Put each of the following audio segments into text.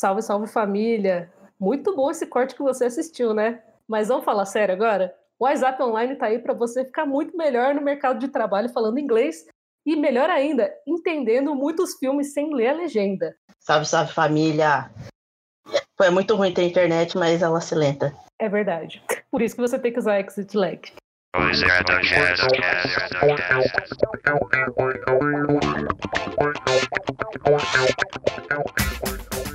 Salve, salve família! Muito bom esse corte que você assistiu, né? Mas vamos falar sério agora? O WhatsApp Online está aí para você ficar muito melhor no mercado de trabalho falando inglês e, melhor ainda, entendendo muitos filmes sem ler a legenda. Salve, salve família! Foi muito ruim ter internet, mas ela se lenta. É verdade. Por isso que você tem que usar Exit Lag.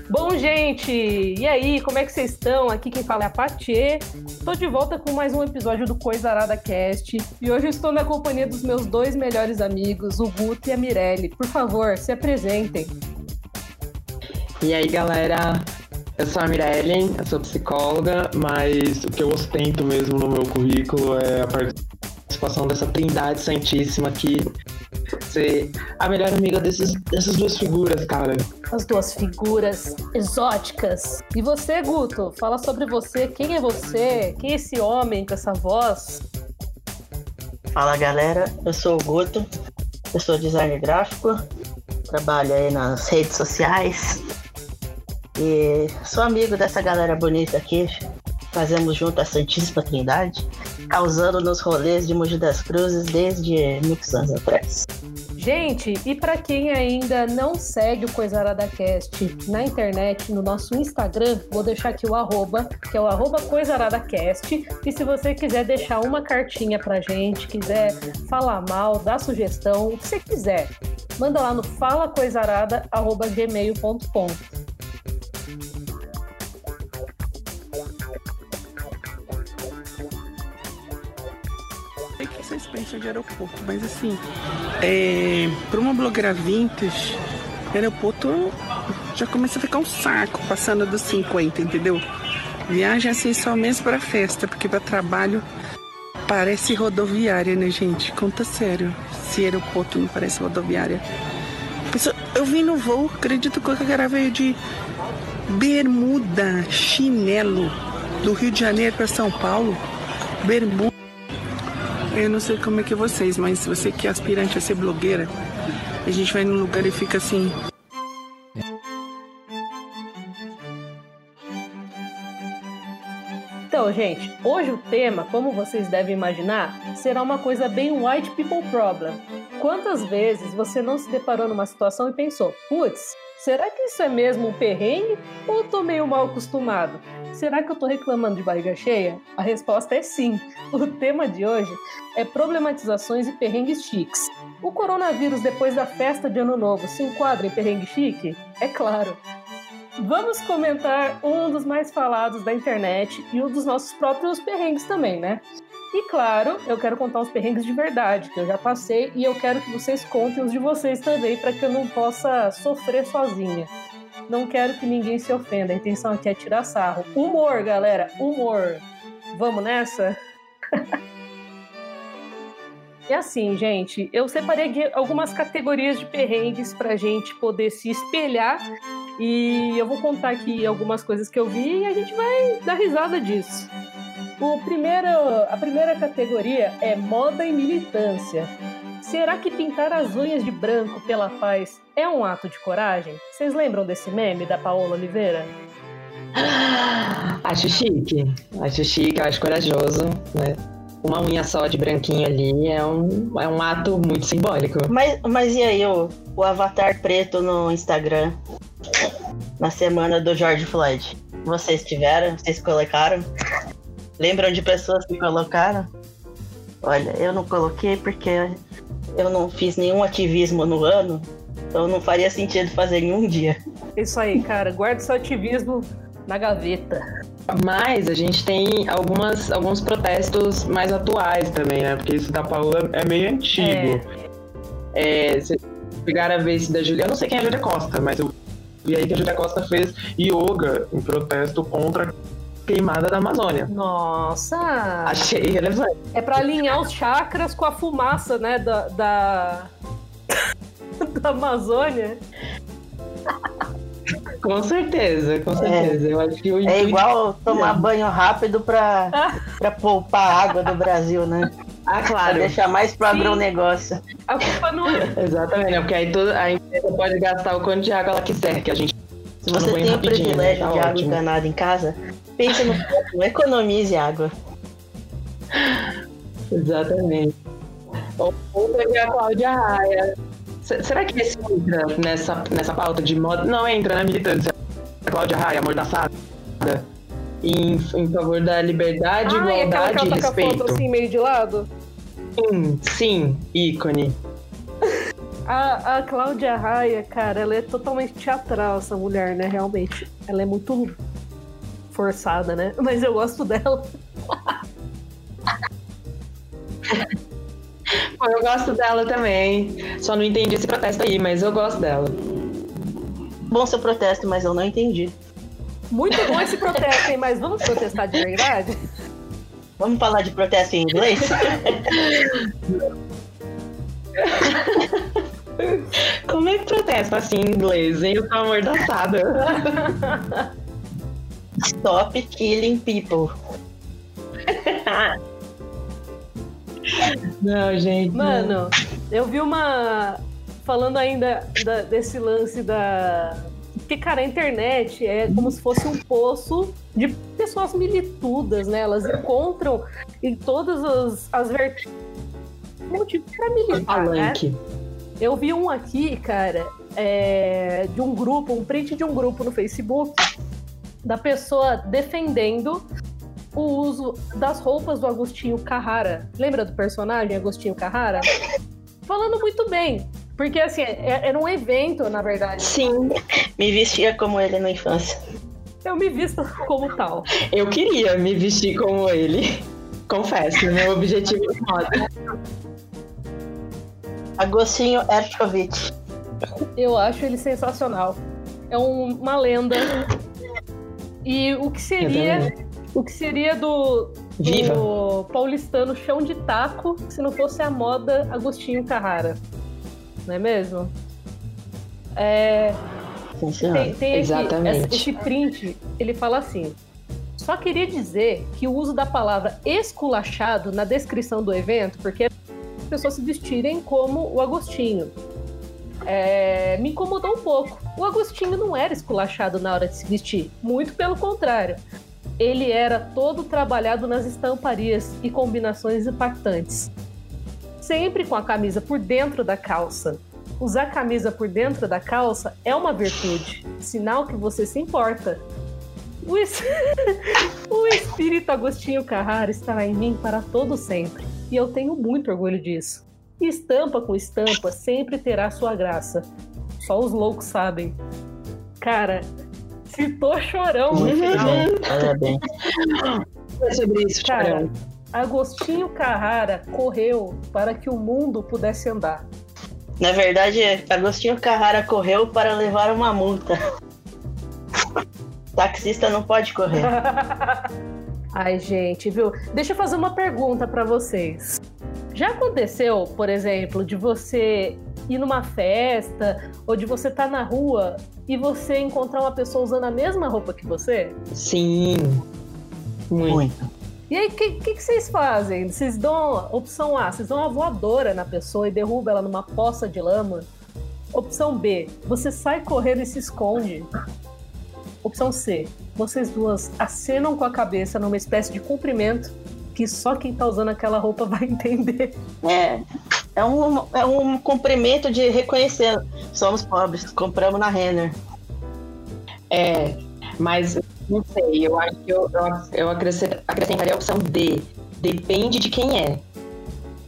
Bom, gente, e aí, como é que vocês estão? Aqui quem fala é a Patê. Estou de volta com mais um episódio do Coisa Arada Cast. E hoje estou na companhia dos meus dois melhores amigos, o Guto e a Mirelle. Por favor, se apresentem. E aí, galera? Eu sou a Mirelle, eu sou psicóloga, mas o que eu ostento mesmo no meu currículo é a participação dessa trindade santíssima aqui. Ser a melhor amiga desses, dessas duas figuras, cara. As duas figuras exóticas. E você, Guto, fala sobre você. Quem é você? Quem é esse homem com essa voz? Fala galera, eu sou o Guto, eu sou designer gráfico, trabalho aí nas redes sociais, e sou amigo dessa galera bonita aqui. Fazemos junto a Santíssima Trindade, causando nos rolês de Mogi das Cruzes desde muitos anos atrás. Gente, e para quem ainda não segue o Coisarada Cast na internet, no nosso Instagram, vou deixar aqui o arroba, que é o arroba Coisaradacast. E se você quiser deixar uma cartinha pra gente, quiser falar mal, dar sugestão, o que você quiser, manda lá no falacoisarada.gmail.com. vocês pensam de aeroporto, mas assim, é, para uma blogueira vintage, aeroporto já começa a ficar um saco passando dos 50, entendeu? Viagem assim só mesmo para festa, porque para trabalho parece rodoviária, né, gente? Conta sério. Se aeroporto não parece rodoviária. Eu vim no voo, acredito que o cara veio de bermuda, chinelo, do Rio de Janeiro para São Paulo. Bermuda. Eu não sei como é que vocês, mas se você que é aspirante a ser blogueira, a gente vai num lugar e fica assim. Então, gente, hoje o tema, como vocês devem imaginar, será uma coisa bem white people problem. Quantas vezes você não se deparou numa situação e pensou, putz, será que isso é mesmo um perrengue ou eu tô meio mal acostumado? Será que eu tô reclamando de barriga cheia? A resposta é sim. O tema de hoje é problematizações e perrengues chiques. O coronavírus depois da festa de Ano Novo se enquadra em perrengue chique? É claro. Vamos comentar um dos mais falados da internet e um dos nossos próprios perrengues também, né? E claro, eu quero contar os perrengues de verdade, que eu já passei, e eu quero que vocês contem os de vocês também, para que eu não possa sofrer sozinha. Não quero que ninguém se ofenda, a intenção aqui é tirar sarro. Humor, galera, humor. Vamos nessa? E assim, gente, eu separei algumas categorias de perrengues pra gente poder se espelhar. E eu vou contar aqui algumas coisas que eu vi e a gente vai dar risada disso. O primeiro, a primeira categoria é moda e militância. Será que pintar as unhas de branco pela paz é um ato de coragem? Vocês lembram desse meme da Paola Oliveira? Acho chique. Acho chique, acho corajoso, né? Uma unha só de branquinho ali é um, é um ato muito simbólico. Mas, mas e aí, o, o avatar preto no Instagram? Na semana do George Floyd. Vocês tiveram? Vocês colocaram? Lembram de pessoas que colocaram? Olha, eu não coloquei porque eu não fiz nenhum ativismo no ano, então não faria sentido fazer em um dia. Isso aí, cara. Guarda seu ativismo na gaveta. Mas a gente tem algumas, alguns protestos mais atuais também, né? Porque isso da Paula é meio antigo. É. É, vocês pegaram a ver esse da Julia. Eu não sei quem é a Julia Costa, mas eu vi aí que a Julia Costa fez yoga em protesto contra queimada da Amazônia. Nossa! Achei relevante. É pra alinhar os chakras com a fumaça, né? Da. Da, da Amazônia. Com certeza, com certeza. Eu acho que o É igual tomar banho rápido pra, pra poupar a água do Brasil, né? Ah, Pra claro. deixar mais pro Sim. agronegócio. A culpa não é. Exatamente, né? Porque aí toda, a empresa pode gastar o quanto de água ela quiser, que a gente Se você tem o privilégio tá de água encanada em casa, pense no próximo, economize água. Exatamente. Outra é a Cláudia Raia. Será que esse entra nessa, nessa pauta de moda? Não entra, né, militância? A Cláudia Raia, amordaçada. Em, em favor da liberdade, ah, igualdade e respeito. Foto, assim, meio de lado? Sim, sim, ícone. A, a Cláudia Raia, cara, ela é totalmente teatral, essa mulher, né? Realmente. Ela é muito forçada, né? Mas eu gosto dela. eu gosto dela também. Só não entendi esse protesto aí, mas eu gosto dela. Bom seu protesto, mas eu não entendi. Muito bom esse protesto, hein? Mas vamos protestar de verdade? Vamos falar de protesto em inglês? Como é que protesta assim em inglês, hein? Eu tô amordaçada. Stop killing people. Não, gente. Mano, eu vi uma. Falando ainda da, desse lance da. Porque, cara, a internet é como se fosse um poço de pessoas militudas, né? Elas encontram em todas as, as vertentes motivo para militar, né? Eu vi um aqui, cara, é, de um grupo, um print de um grupo no Facebook, da pessoa defendendo o uso das roupas do Agostinho Carrara. Lembra do personagem Agostinho Carrara? Falando muito bem. Porque, assim, é, era um evento, na verdade. Sim, me vestia como ele na infância. Eu me visto como tal. Eu queria me vestir como ele. Confesso, meu objetivo é moda. Agostinho Erchovitch. Eu acho ele sensacional. É um, uma lenda. E o que seria o que seria do, do paulistano chão de taco se não fosse a moda Agostinho Carrara? Não é mesmo? É, tem, tem Exatamente. Esse, esse print, ele fala assim: só queria dizer que o uso da palavra esculachado na descrição do evento, porque as pessoas se vestirem como o Agostinho. É, me incomodou um pouco. O Agostinho não era esculachado na hora de se vestir, muito pelo contrário. Ele era todo trabalhado nas estamparias e combinações impactantes. Sempre com a camisa por dentro da calça. Usar camisa por dentro da calça é uma virtude, sinal que você se importa. O, es... o espírito Agostinho Carrara estará em mim para todo sempre e eu tenho muito orgulho disso. Estampa com estampa sempre terá sua graça. Só os loucos sabem. Cara, citou chorão no final. Parabéns. É sobre isso, Cara, chorão. Agostinho Carrara correu para que o mundo pudesse andar. Na verdade, Agostinho Carrara correu para levar uma multa. Taxista não pode correr. Ai, gente, viu? Deixa eu fazer uma pergunta para vocês. Já aconteceu, por exemplo, de você ir numa festa ou de você estar tá na rua e você encontrar uma pessoa usando a mesma roupa que você? Sim. Muito. E aí, o que, que, que, vocês fazem? Vocês dão opção A, vocês dão uma voadora na pessoa e derruba ela numa poça de lama? Opção B, você sai correndo e se esconde. Opção C, vocês duas acenam com a cabeça numa espécie de cumprimento que só quem tá usando aquela roupa vai entender. É. É um, é um cumprimento de reconhecer. Somos pobres, compramos na Renner. É, mas não sei, eu acho que eu, eu, eu acrescentaria a opção D. Depende de quem é.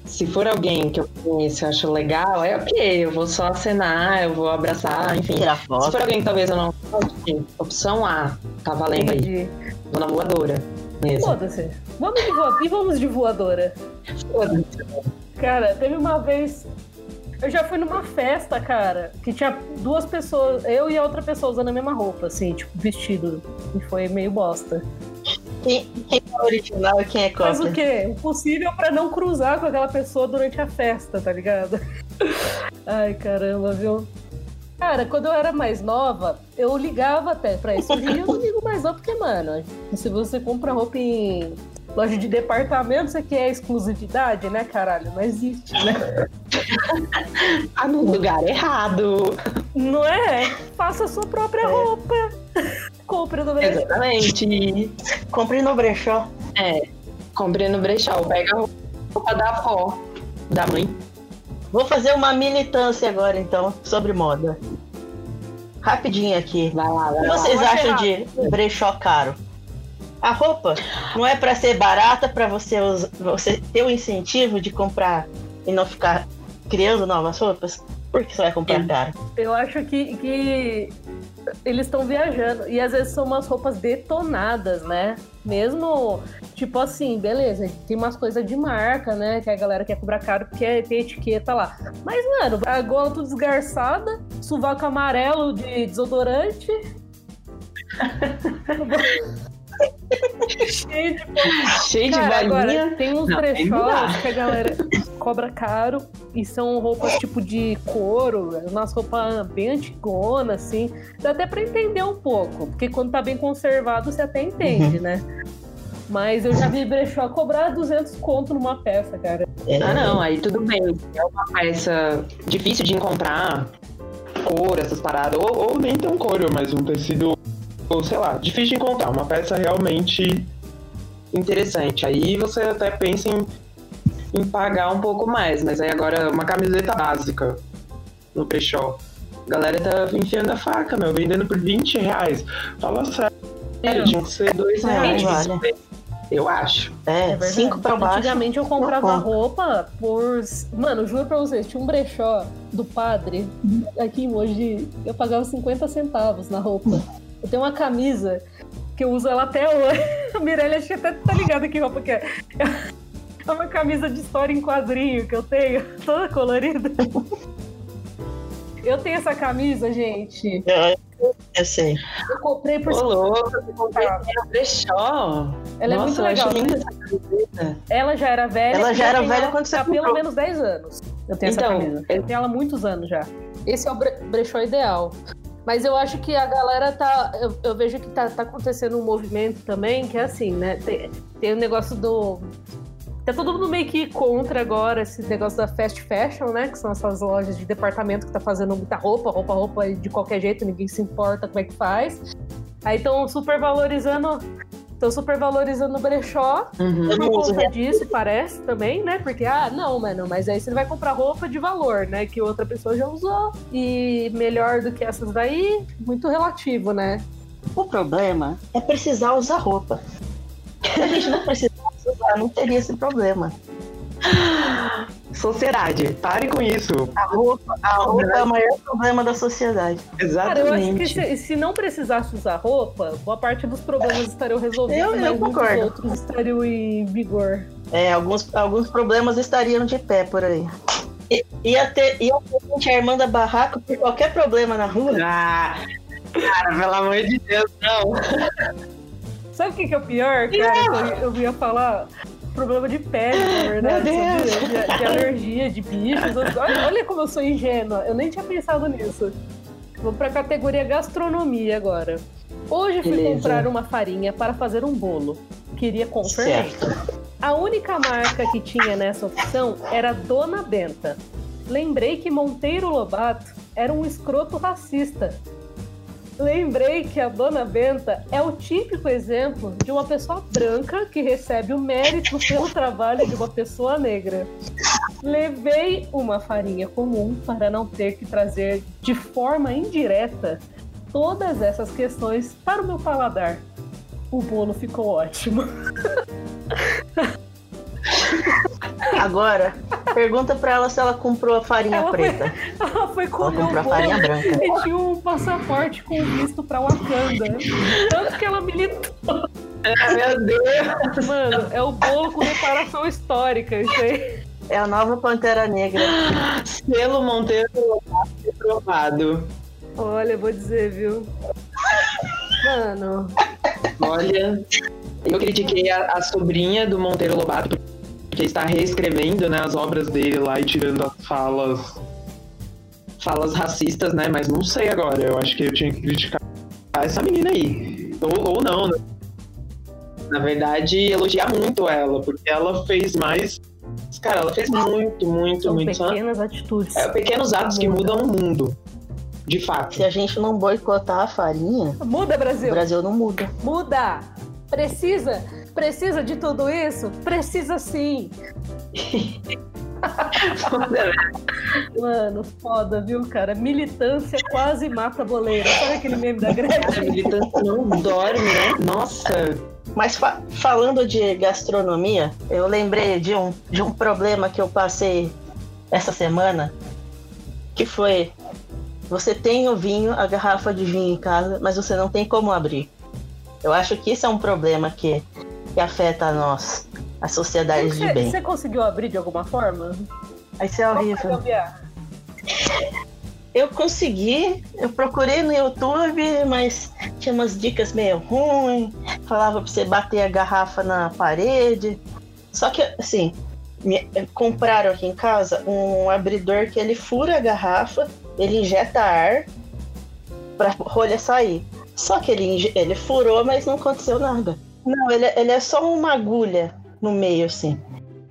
Se for alguém que eu conheço e acho legal, é ok, eu vou só acenar, eu vou abraçar, enfim. Tirar foto. Se for alguém que talvez eu não goste, opção A, tá valendo Entendi. aí. Vou na voadora. Foda-se. Vamos de voadora. E vamos de voadora. Foda-se. Cara, teve uma vez. Eu já fui numa festa, cara, que tinha duas pessoas, eu e a outra pessoa usando a mesma roupa, assim, tipo, vestido. E foi meio bosta. Quem, quem é original e quem é cópia? Mas o quê? O possível para não cruzar com aquela pessoa durante a festa, tá ligado? Ai, caramba, viu? Cara, quando eu era mais nova, eu ligava até pra isso. Hoje eu não ligo mais não, porque, mano, se você compra roupa em loja de departamento, você quer exclusividade, né, caralho? Não existe, né? ah, no lugar errado. Não é? Faça a sua própria É. roupa. Compre no brechó. Exatamente. Compre no brechó. É. Compre no brechó. Pega a roupa da avó, da mãe. Vou fazer uma militância agora, então, sobre moda. Rapidinho aqui. Vai lá, O vai lá. vocês acham de brechó caro? A roupa não é pra ser barata pra você, você ter o incentivo de comprar e não ficar criando novas roupas? Por que você vai comprar caro? Eu acho que, que eles estão viajando. E às vezes são umas roupas detonadas, né? Mesmo, tipo assim, beleza, tem umas coisas de marca, né? Que a galera quer cobrar caro porque tem etiqueta lá. Mas, mano, a gola tudo desgarçada, sovaco amarelo de desodorante. Cheio de Cheio de Cara, agora, tem uns brechós que a galera cobra caro e são roupas tipo de couro, umas roupas bem antigonas, assim. Dá até pra entender um pouco, porque quando tá bem conservado você até Uhum. entende, né? Mas eu já vi brechó cobrar 200 conto numa peça, cara. É, Ah, não, aí tudo bem. É uma peça difícil de encontrar, couro, essas paradas. Ou, ou nem tão couro, mas um tecido, ou sei lá, difícil de encontrar. Uma peça realmente interessante. Aí você até pensa em, em pagar um pouco mais, mas aí agora uma camiseta básica no brechó. A galera tá enfiando a faca, meu, vendendo por 20 reais. Fala sério, tinha que ser 2 É, reais. vale. Eu acho. É, verdade. cinco pra baixo. Antigamente eu comprava roupa por. Mano, juro pra vocês, tinha um brechó do padre aqui em Mogi, eu pagava 50 centavos na roupa. Eu tenho uma camisa que eu uso ela até hoje. A Mirella acho que até tá ligada que roupa que é. É uma camisa de história em quadrinho que eu tenho, toda colorida. Eu tenho essa camisa, gente. Eu, eu sei. Eu comprei por Ô, louco, você comprou no brechó. Ela é Nossa, muito eu legal. acho linda essa camiseta. Ela já era velha. Ela já eu era velha quando você há pelo menos 10 anos. Eu tenho Então, essa camisa. eu- Eu tenho ela há muitos anos já. Esse é o bre- brechó ideal. Mas eu acho que a galera tá. Eu, eu vejo que tá, tá acontecendo um movimento também, que é assim, né? Tem, tem o negócio do. Tá todo mundo meio que contra agora esse negócio da fast fashion, né? Que são essas lojas de departamento que tá fazendo muita roupa, roupa, roupa de qualquer jeito, ninguém se importa como é que faz. Aí estão super valorizando. Estão super valorizando o brechó Uhum. Por não uso conta disso, parece também, né? Porque, ah, não, mano, mas aí você vai comprar roupa de valor, né? Que outra pessoa já usou. E melhor do que essas daí, muito relativo, né? O problema é precisar usar roupa. Se a gente não precisasse usar, não teria esse problema. Sociedade, pare com isso. A roupa, a roupa é o maior problema da sociedade. Cara, eu acho que Exatamente. se, se não precisasse usar roupa, boa parte dos problemas estariam resolvidos, Eu- eu muitos concordo. outros estariam em vigor. É, alguns, alguns problemas estariam de pé por aí. I- Ia ter, ia ter gente armando a barraco por qualquer problema na rua. Ah, cara, pelo amor de Deus, não. Sabe o que, que é o pior, cara? que Eu, eu ia falar problema de pele, na verdade, sabia? De, de alergia, de bichos. Olha, olha como eu sou ingênua. Eu nem tinha pensado nisso. Vou pra categoria gastronomia agora. Hoje fui Beleza. comprar uma farinha para fazer um bolo. Queria com fermento. Certo. A única marca que tinha nessa opção era Dona Benta. Lembrei que Monteiro Lobato era um escroto racista. Lembrei que a Dona Benta é o típico exemplo de uma pessoa branca que recebe o mérito pelo trabalho de uma pessoa negra. Levei uma farinha comum para não ter que trazer de forma indireta todas essas questões para o meu paladar. O bolo ficou ótimo. Agora, pergunta pra ela se ela comprou a farinha Ela foi- preta. Ela foi Ela comer comprou o a farinha branca. e tinha um passaporte com visto pra Wakanda. Tanto que ela militou. Ah, meu Deus. Mano, é o bolo com reparação histórica, isso aí. É a nova Pantera Negra. Selo Monteiro Lobato reprovado. Olha, eu vou dizer, viu? Mano, Olha, eu critiquei a, a sobrinha do Monteiro Lobato porque está reescrevendo né, as obras dele lá e tirando as falas falas racistas, né? Mas não sei agora. Eu acho que eu tinha que criticar essa menina aí. Ou, ou não, né? Na verdade, elogiar muito ela, porque ela fez mais. Cara, ela fez muito, muito, são muito. Pequenas atitudes. é, pequenos atos que mudam o mundo. De fato. Se a gente não boicotar a farinha, Muda, o Brasil. Brasil não muda. Muda. Precisa? Precisa de tudo isso? Precisa sim. Mano, foda, viu, cara? Militância quase mata boleira. Sabe aquele meme da A Gretchen? militância não dorme, né? Nossa, Mas fa- falando de gastronomia, eu lembrei de um, de um problema que eu passei essa semana, que foi você tem o vinho, a garrafa de vinho em casa, mas você não tem como abrir. Eu acho que isso é um problema que, que afeta a nós, a sociedade de Você, bem. você conseguiu abrir de alguma forma? Isso é horrível. Eu consegui, eu procurei no YouTube, mas tinha umas dicas meio ruins. Falava pra você bater a garrafa na parede. Só que, assim, me- compraram aqui em casa um abridor que ele fura a garrafa, ele injeta ar pra rolha sair. Só que ele, ele furou, mas não aconteceu nada. Não, ele, ele é só uma agulha no meio, assim.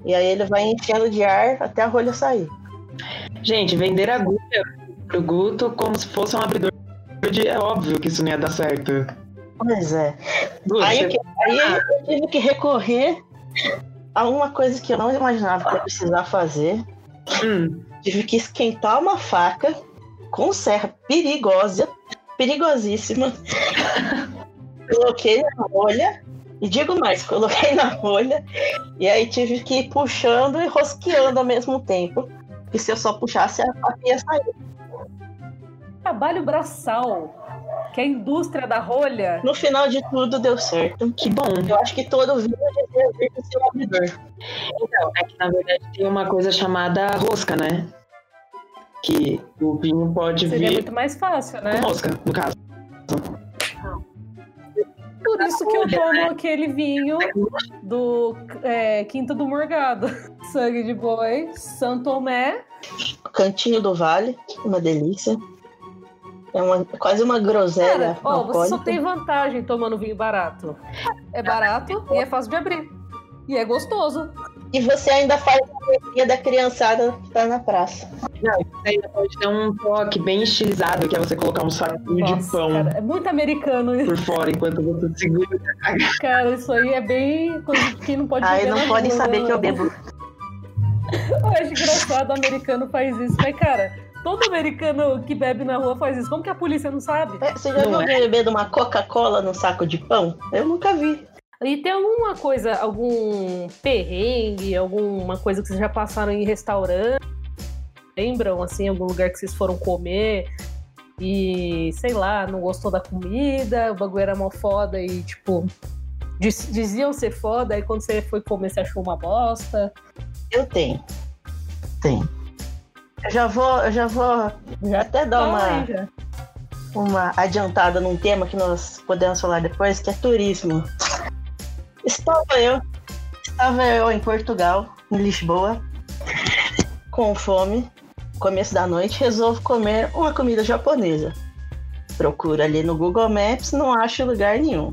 E aí ele vai enchendo de ar até a rolha sair. gente, vender agulha pro Guto como se fosse um abridor de. É óbvio que isso não ia dar certo. Pois é. Guto, Aí, você- aí eu tive que recorrer a uma coisa que eu não imaginava que eu ia precisar fazer. Hum, Tive que esquentar uma faca com serra perigosa, perigosíssima. coloquei na rolha, e digo mais, coloquei na rolha, e aí tive que ir puxando e rosqueando ao mesmo tempo. Porque se eu só puxasse, a faca ia sair. Trabalho braçal. Que é a indústria da rolha. No final de tudo, deu certo. que bom. Eu acho que todo vinho devia vir com seu abridor. Então, é que na verdade tem uma coisa chamada rosca, né? Que o vinho pode Seria vir muito mais fácil, né? com rosca, no caso. Por isso que eu tomo aquele vinho do é, Quinta do Morgado. Sangue de boi, Santo Tomé. Cantinho do Vale, uma delícia. É uma, quase uma groselha Cara, ó, você só tem vantagem tomando vinho barato. É barato e é fácil de abrir. E é gostoso. E você ainda faz a alegria da criançada que tá na praça. Aí pode ter um toque bem estilizado, que é você colocar um saquinho de Nossa, pão cara, é muito americano isso. por fora enquanto você segura. Cara, isso aí é bem coisa que não pode Aí beber não podem saber que eu bebo. Eu acho engraçado, o americano faz isso. Mas, cara, todo americano que bebe na rua faz isso. Como que a polícia não sabe? É, Você já Não viu é? alguém bebendo uma Coca-Cola num saco de pão? Eu nunca vi. E tem alguma coisa, algum perrengue, alguma coisa que vocês já passaram em restaurante? Lembram, assim, algum lugar que vocês foram comer e, sei lá, não gostou da comida, o bagulho era mó foda e, tipo, diz- diziam ser foda, aí quando você foi comer você achou uma bosta? Eu tenho. Tenho. Eu já vou, eu já vou Já até dar uma, aí, uma adiantada num tema que nós podemos falar depois, que é turismo. Estava eu, estava eu em Portugal, em Lisboa, com fome, começo da noite, resolvo comer uma comida japonesa. Procuro ali no Google Maps, não acho lugar nenhum.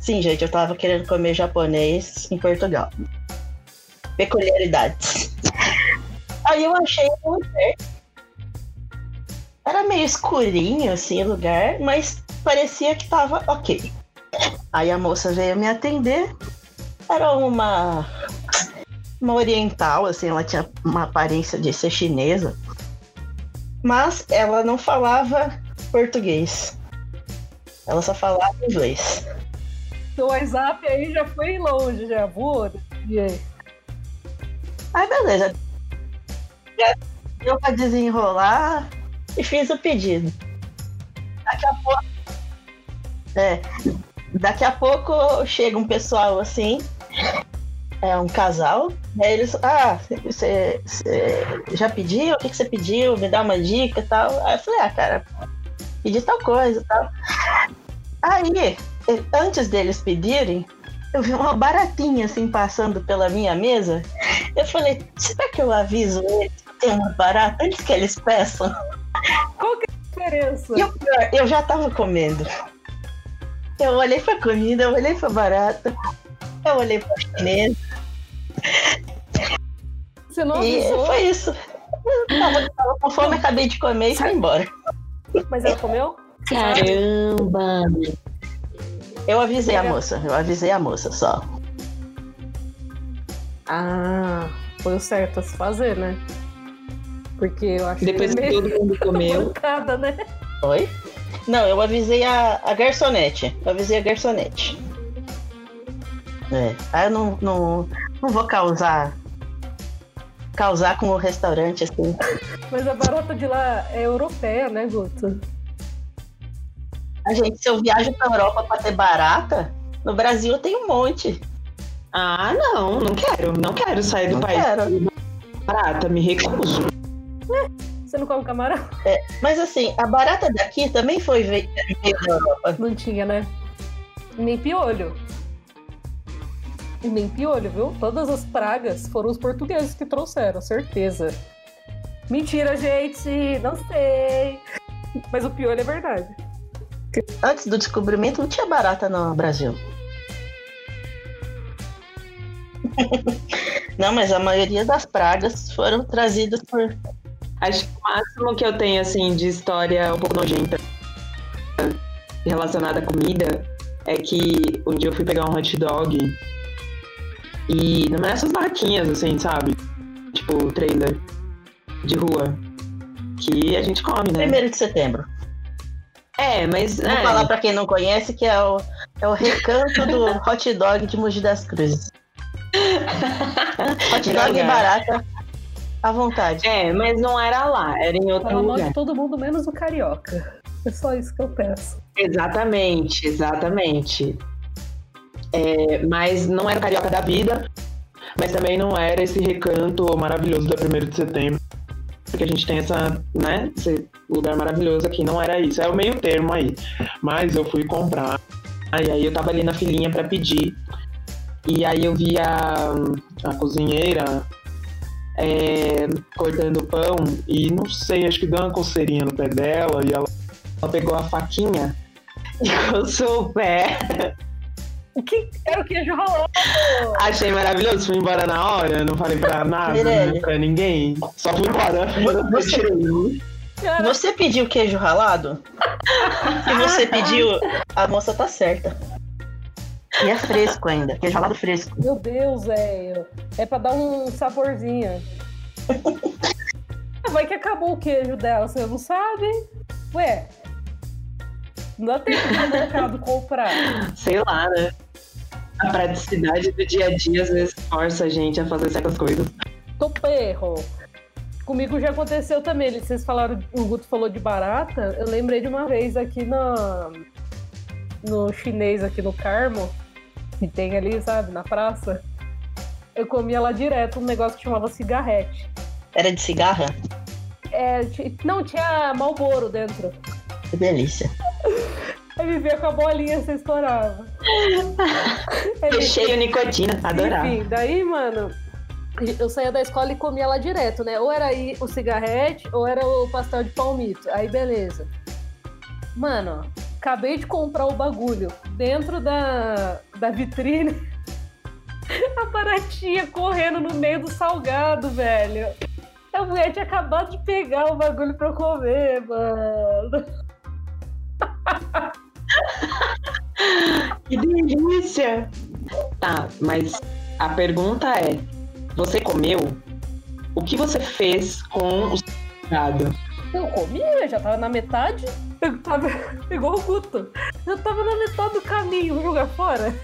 Sim, gente, eu tava querendo comer japonês em Portugal. Peculiaridades. Aí eu achei um lugar. Era meio escurinho assim o lugar, mas parecia que tava ok. Aí a moça veio me atender. Era uma uma oriental, assim, ela tinha uma aparência de ser chinesa. Mas ela não falava português. Ela só falava inglês. Seu WhatsApp aí já foi longe, já aí? Aí beleza. Já deu pra desenrolar e fiz o pedido. Daqui a pouco. É. Daqui a pouco chega um pessoal assim. É um casal. Aí eles. Ah, você você já pediu? O que, que você pediu? Me dá uma dica e tal. Aí eu falei, ah, cara, pedi tal coisa e tal. Aí, antes deles pedirem, eu vi uma baratinha assim passando pela minha mesa. Eu falei, será que eu aviso eles que tem uma barata antes que eles peçam? Qual que é a diferença? E o pior, eu já tava comendo. Eu olhei pra comida, eu olhei pra barata, eu olhei pra chinesa Você não e avisou? foi isso. Tava, tava com fome, acabei de comer e fui embora. Mas ela comeu? Caramba! Eu avisei a moça, eu avisei a moça só. Ah, foi o certo a se fazer, né? Porque eu acho Depois que que é meio todo mundo comeu. mancada, né? Oi? Não, eu avisei a, a garçonete. Eu avisei a garçonete. É. Aí eu não, não, não vou causar. Causar com o restaurante, assim. Mas a barata de lá é europeia, né, Guto? A gente, se eu viajo pra Europa pra ter barata, no Brasil eu tenho um monte. Ah, não, não quero. Não quero sair do Não país. quero. Barata, me recuso. Você não come camarão? Mas assim, a barata daqui também foi ve- veio da Europa. Não tinha, né? Nem piolho. E nem piolho, viu? Todas as pragas foram os portugueses que trouxeram, certeza. Mentira, gente! Não sei! Mas o piolho é verdade. Antes do descobrimento não tinha barata no Brasil. Não, mas a maioria das pragas foram trazidas por. Acho que o máximo que eu tenho, assim, de história um pouco nojenta relacionada à comida é que um dia eu fui pegar um hot dog e numa dessas barraquinhas, assim, sabe? Tipo, trailer de rua. Que a gente come, né? Primeiro de setembro. É, mas. Vou é, falar pra quem não conhece que é o, é o recanto do hot dog de Mogi das Cruzes. hot dog e Lugar. À vontade. É, mas não era lá, era em outro mal lugar. de todo mundo, menos o carioca. É só isso que eu peço. Exatamente, exatamente. É, mas não era o carioca da vida, mas também não era esse recanto maravilhoso da 1 de setembro. Porque a gente tem essa, né, esse lugar maravilhoso aqui, não era isso. É o meio termo aí. Mas eu fui comprar, aí, aí eu tava ali na filinha pra pedir. E aí eu vi a, a cozinheira é, cortando o pão e não sei, acho que deu uma coceirinha no pé dela e ela, ela pegou a faquinha e coçou o pé. O que era o queijo ralado? Achei maravilhoso, fui embora na hora, não falei pra nada, Mirelle. né, pra ninguém. Só fui embora. Você- Você pediu queijo ralado? Se você pediu, a moça tá certa. E é fresco ainda, queijo ralado fresco. meu Deus, velho. É pra dar um saborzinho. Vai que acabou o queijo dela, você não sabe? Ué, não dá tempo de mercado comprar. Sei lá, né? A praticidade do dia a dia às vezes força a gente a fazer certas coisas. Tô perro. Comigo já aconteceu também. Vocês falaram, o Guto falou de barata. Eu lembrei de uma vez aqui na, no chinês, aqui no Carmo, que tem ali, sabe, na praça. Eu comia lá direto um negócio que chamava cigarrete. Era de cigarra? É, não, tinha Malboro dentro. Que delícia. Aí vivia com a bolinha, você estourava. Aí, Recheio nicotina, adorava. Enfim, daí, mano, eu saía da escola e comia lá direto, né? Ou era aí o cigarrete, ou era o pastel de palmito. Aí, beleza. Mano, acabei de comprar o bagulho dentro da, da vitrine. A baratinha correndo no meio do salgado, velho. A mulher tinha acabado de pegar o bagulho pra comer, mano. Que delícia! Tá, mas a pergunta é: você comeu? O que você fez com o salgado? Eu comia, já tava na metade. Eu tava igual o Guto. Eu tava na metade do caminho, vou jogar fora.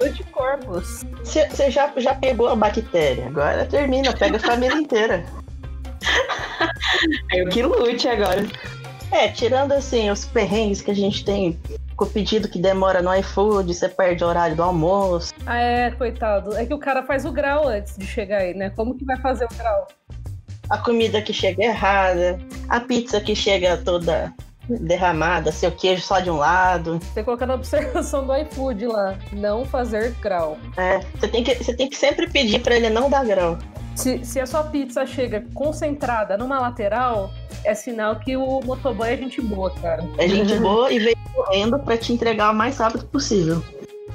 Anticorpos. Você você já, já pegou a bactéria, agora termina, pega a família inteira. Eu que lute agora. É, tirando assim os perrengues que a gente tem com o pedido que demora no iFood, você perde o horário do almoço. Ah, é, coitado. É que o cara faz o grau antes de chegar aí, né? Como que vai fazer o grau? A comida que chega errada, a pizza que chega toda derramada, seu queijo só de um lado. Você coloca na observação do iFood lá. Não fazer grau. É, você tem que, você tem que sempre pedir pra ele não dar grão. Se, se a sua pizza chega concentrada numa lateral, é sinal que o motoboy é gente boa, cara. É gente boa e veio correndo pra te entregar o mais rápido possível.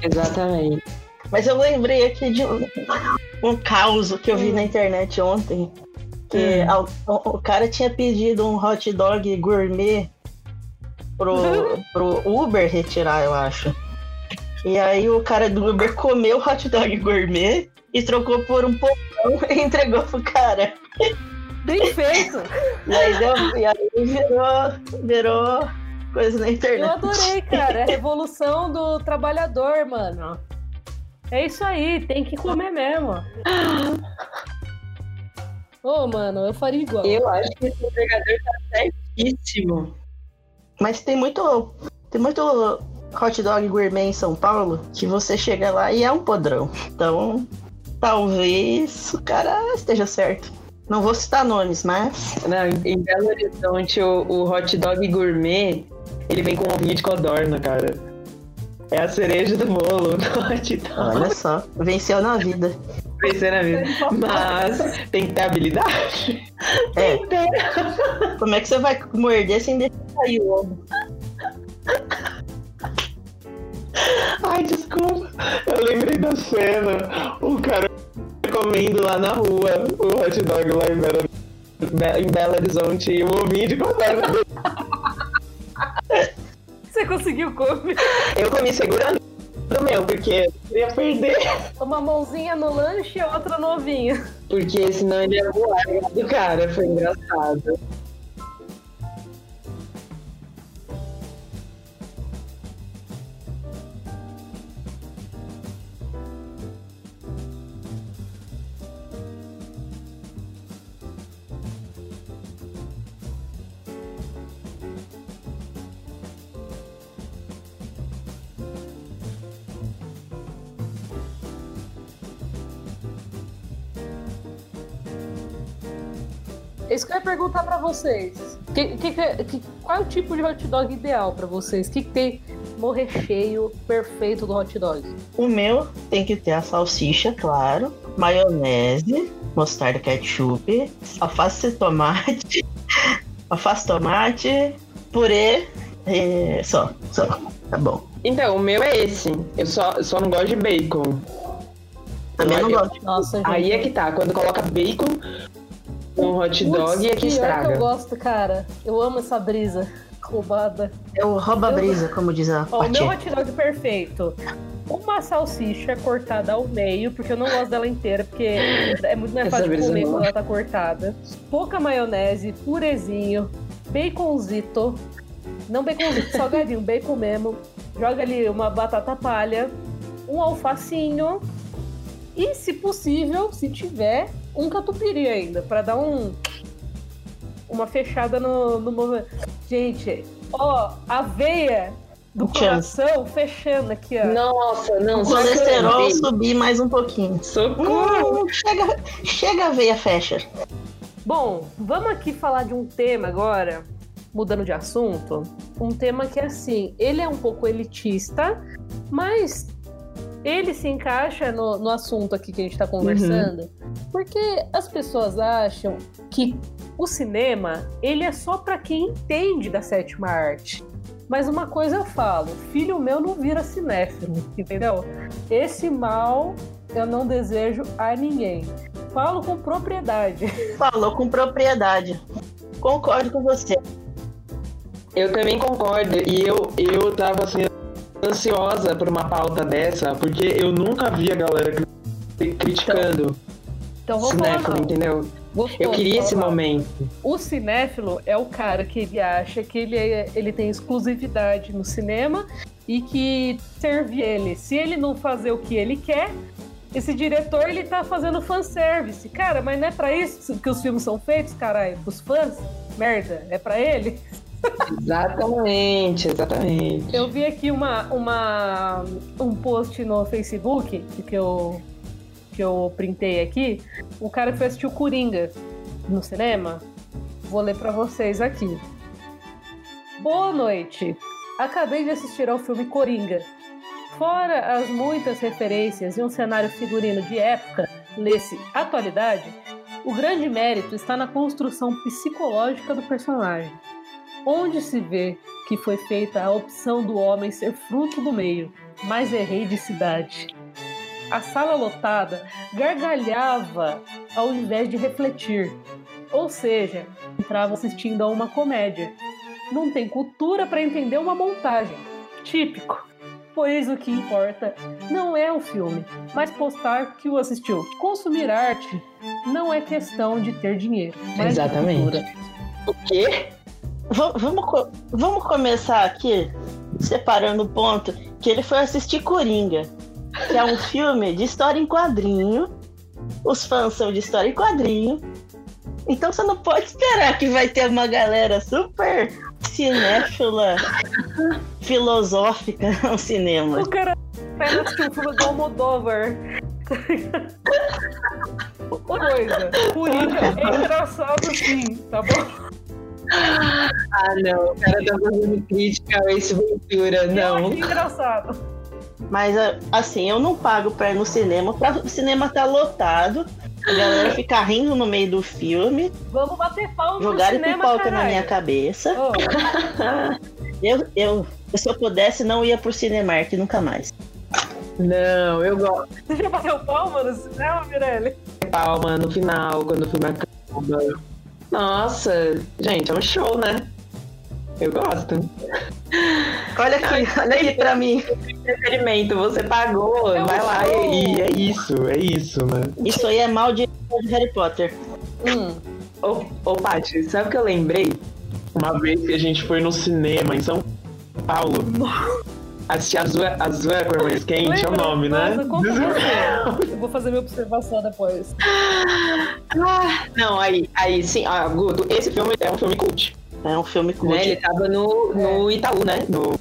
Exatamente. Mas eu lembrei aqui de um, um caos que eu vi na internet ontem. Que Hum. o, o cara tinha pedido um hot dog gourmet pro, pro Uber retirar, eu acho. E aí o cara do Uber comeu o hot dog gourmet e trocou por um pão e entregou pro cara. Bem feito! E aí, deu, e aí virou, virou coisa na Eu internet. adorei, cara. É a revolução do trabalhador, mano. É isso aí, tem que comer mesmo. Ô, mano, eu faria igual. Eu acho que esse entregador tá certíssimo. Mas tem muito, tem muito hot dog gourmet em São Paulo que você chega lá e é um podrão. Então, talvez o cara esteja certo. Não vou citar nomes, mas Não, em- em Belo Horizonte, o, o hot dog gourmet, ele vem com ovinho de codorna, cara. É a cereja do bolo do hot dog. olha só, venceu na vida. Pensei na vida. Mas tem que ter habilidade. É. Tem que ter. Como é que você vai morder sem deixar sair o ovo? Ai, desculpa. Eu lembrei da cena. O cara comendo lá na rua o hot dog lá em Belo, Be- em Belo Horizonte e o ovinho de dele. Você conseguiu comer Eu comi segurando o meu, porque eu queria perder. uma mãozinha no lanche e outra no ovinho. Porque senão ele ia voar do cara. Foi engraçado. Isso que eu ia perguntar pra vocês. Que- que- que- qual é o tipo de hot dog ideal pra vocês? O que, que tem no recheio perfeito do hot dog? O meu tem que ter a salsicha, claro, maionese, mostarda ketchup, alface tomate, alface tomate, purê, e só, só, tá bom. Então, o meu é esse. Eu só, eu só não gosto de bacon. Também não gosto. Nossa, gente. Aí é que tá. Quando coloca bacon no hot dog é que pior estraga. que eu gosto, cara. Eu amo essa brisa roubada. É o rouba-brisa, como diz a Ó, o meu hot dog perfeito. Uma salsicha cortada ao meio, porque eu não gosto dela inteira, porque é muito mais fácil comer não. quando ela tá cortada. Pouca maionese, purezinho, baconzito. Não baconzito, salgadinho, bacon mesmo. Joga ali uma batata palha, um alfacinho e, se possível, se tiver, um catupiry ainda, pra dar um uma fechada no, no movimento. Gente, ó, aveia do Um chance. coração fechando aqui, ó. Nossa, não. O colesterol subir mais um pouquinho. Socorro! Hum, chega, chega a veia fecha. Bom, vamos aqui falar de um tema agora, mudando de assunto. Um tema que, assim, ele é um pouco elitista, mas ele se encaixa no, no assunto aqui que a gente tá conversando, porque as pessoas acham que o cinema, ele é só para quem entende da sétima arte. Mas uma coisa eu falo, filho meu não vira cinéfilo, entendeu? Esse mal eu não desejo a ninguém. Falo com propriedade. Falou com propriedade. Concordo com você. Eu também concordo. E eu, eu tava assim, ansiosa por uma pauta dessa, porque eu nunca vi a galera cri- criticando Então vou falar cinéfilo, não. entendeu? Gostoso Eu queria esse momento. O cinéfilo é o cara que ele acha que ele, é- ele tem exclusividade no cinema e que serve ele. Se ele não fazer o que ele quer, esse diretor ele tá fazendo fanservice. Cara, mas não é pra isso que os filmes são feitos, caralho? Pros fãs? Merda, é pra ele? Exatamente, exatamente. Eu vi aqui uma, uma, um post no Facebook que eu, que eu printei aqui. O cara que foi assistir o Coringa no cinema. Vou ler pra vocês aqui. Boa noite. Acabei de assistir ao filme Coringa. Fora as muitas referências e um cenário figurino de época, lê-se atualidade, o grande mérito está na construção psicológica do personagem onde se vê que foi feita a opção do homem ser fruto do meio, mas é rei de cidade. A sala lotada gargalhava ao invés de refletir. Ou seja, entrava assistindo a uma comédia. Não tem cultura para entender uma montagem. Típico. Pois o que importa não é o filme, mas postar que o assistiu. Consumir arte não é questão de ter dinheiro. Mas Exatamente. O quê? Vamos, vamos começar aqui separando o ponto que ele foi assistir Coringa, que é um filme de história em quadrinho. Os fãs são de história em quadrinho. Então você não pode esperar que vai ter uma galera super cinéfila, filosófica no cinema. O cara vai assistir o filme do Almodóvar. Coisa, Coringa é engraçado sim, tá bom? Ah, não, o cara tá fazendo crítica a esse Ventura, não. achei engraçado. Mas assim, eu não pago pra ir no cinema, pra o cinema tá lotado, a galera ficar rindo no meio do filme, Vamos bater palma cinema, pipoca na caralho. minha cabeça. Ô, Eu, eu, se eu pudesse, não ia pro Cinemark nunca mais. Não, eu gosto você já bateu palma no cinema, Mirelle? palma no final, quando o filme acaba. Nossa, gente, é um show, né? Eu gosto. Olha aqui, olha aqui pra mim. Entretenimento, você pagou, É um vai lá show. e, e é isso, é isso, né? Isso aí é mal de de Harry Potter. Hum. Ô, ô Paty, sabe o que eu lembrei? Uma vez que a gente foi no cinema em São Paulo. Assistir Azul, Azul é a cor mais quente, é o Lembra? nome, né? Nossa, conta você. Eu vou fazer minha observação depois. Ah, não, aí, aí sim, ah, Guto, esse filme é um filme cult. É um filme cult. Né? Ele tava no, no Itaú, né? No,